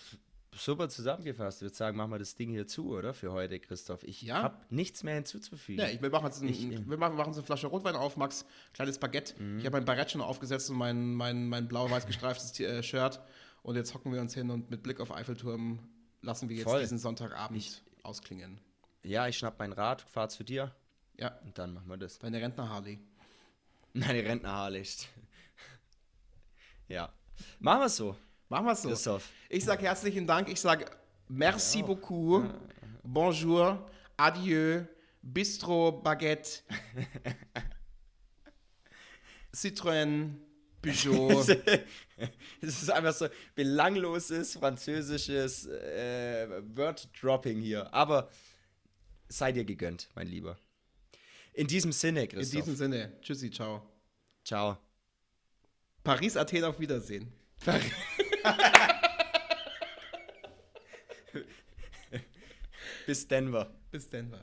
A: super zusammengefasst. Ich würde sagen, machen wir das Ding hier zu, oder? Für heute, Christoph. Ich
B: Ja.
A: habe nichts mehr hinzuzufügen.
B: Ja, ich, wir machen jetzt ein,
A: Ich-
B: wir machen, machen so eine Flasche Rotwein auf, Max. Kleines Baguette. Ich habe mein Barett schon aufgesetzt und mein, mein, mein blau-weiß gestreiftes äh, Shirt. Und jetzt hocken wir uns hin und mit Blick auf Eiffelturm lassen wir jetzt
A: Voll.
B: diesen Sonntagabend ausklingen.
A: Ja, ich schnapp mein Rad, fahr zu dir
B: Ja,
A: und dann machen wir das.
B: deine Rentner Harley.
A: Meine Rentnerhaarlicht. [laughs] ja. Machen wir so,
B: Machen wir es so.
A: Christoph.
B: Ich sage herzlichen Dank. Ich sage merci beaucoup. Bonjour. Adieu. Bistro Baguette. [laughs] Citroën. Peugeot. [laughs]
A: Es ist einfach so belangloses französisches äh, Word-Dropping hier. Aber sei dir gegönnt, mein Lieber. In diesem Sinne,
B: In
A: Christoph.
B: diesem Sinne. Tschüssi, ciao.
A: Ciao.
B: Paris, Athen, auf Wiedersehen. [laughs]
A: Bis Denver.
B: Bis Denver.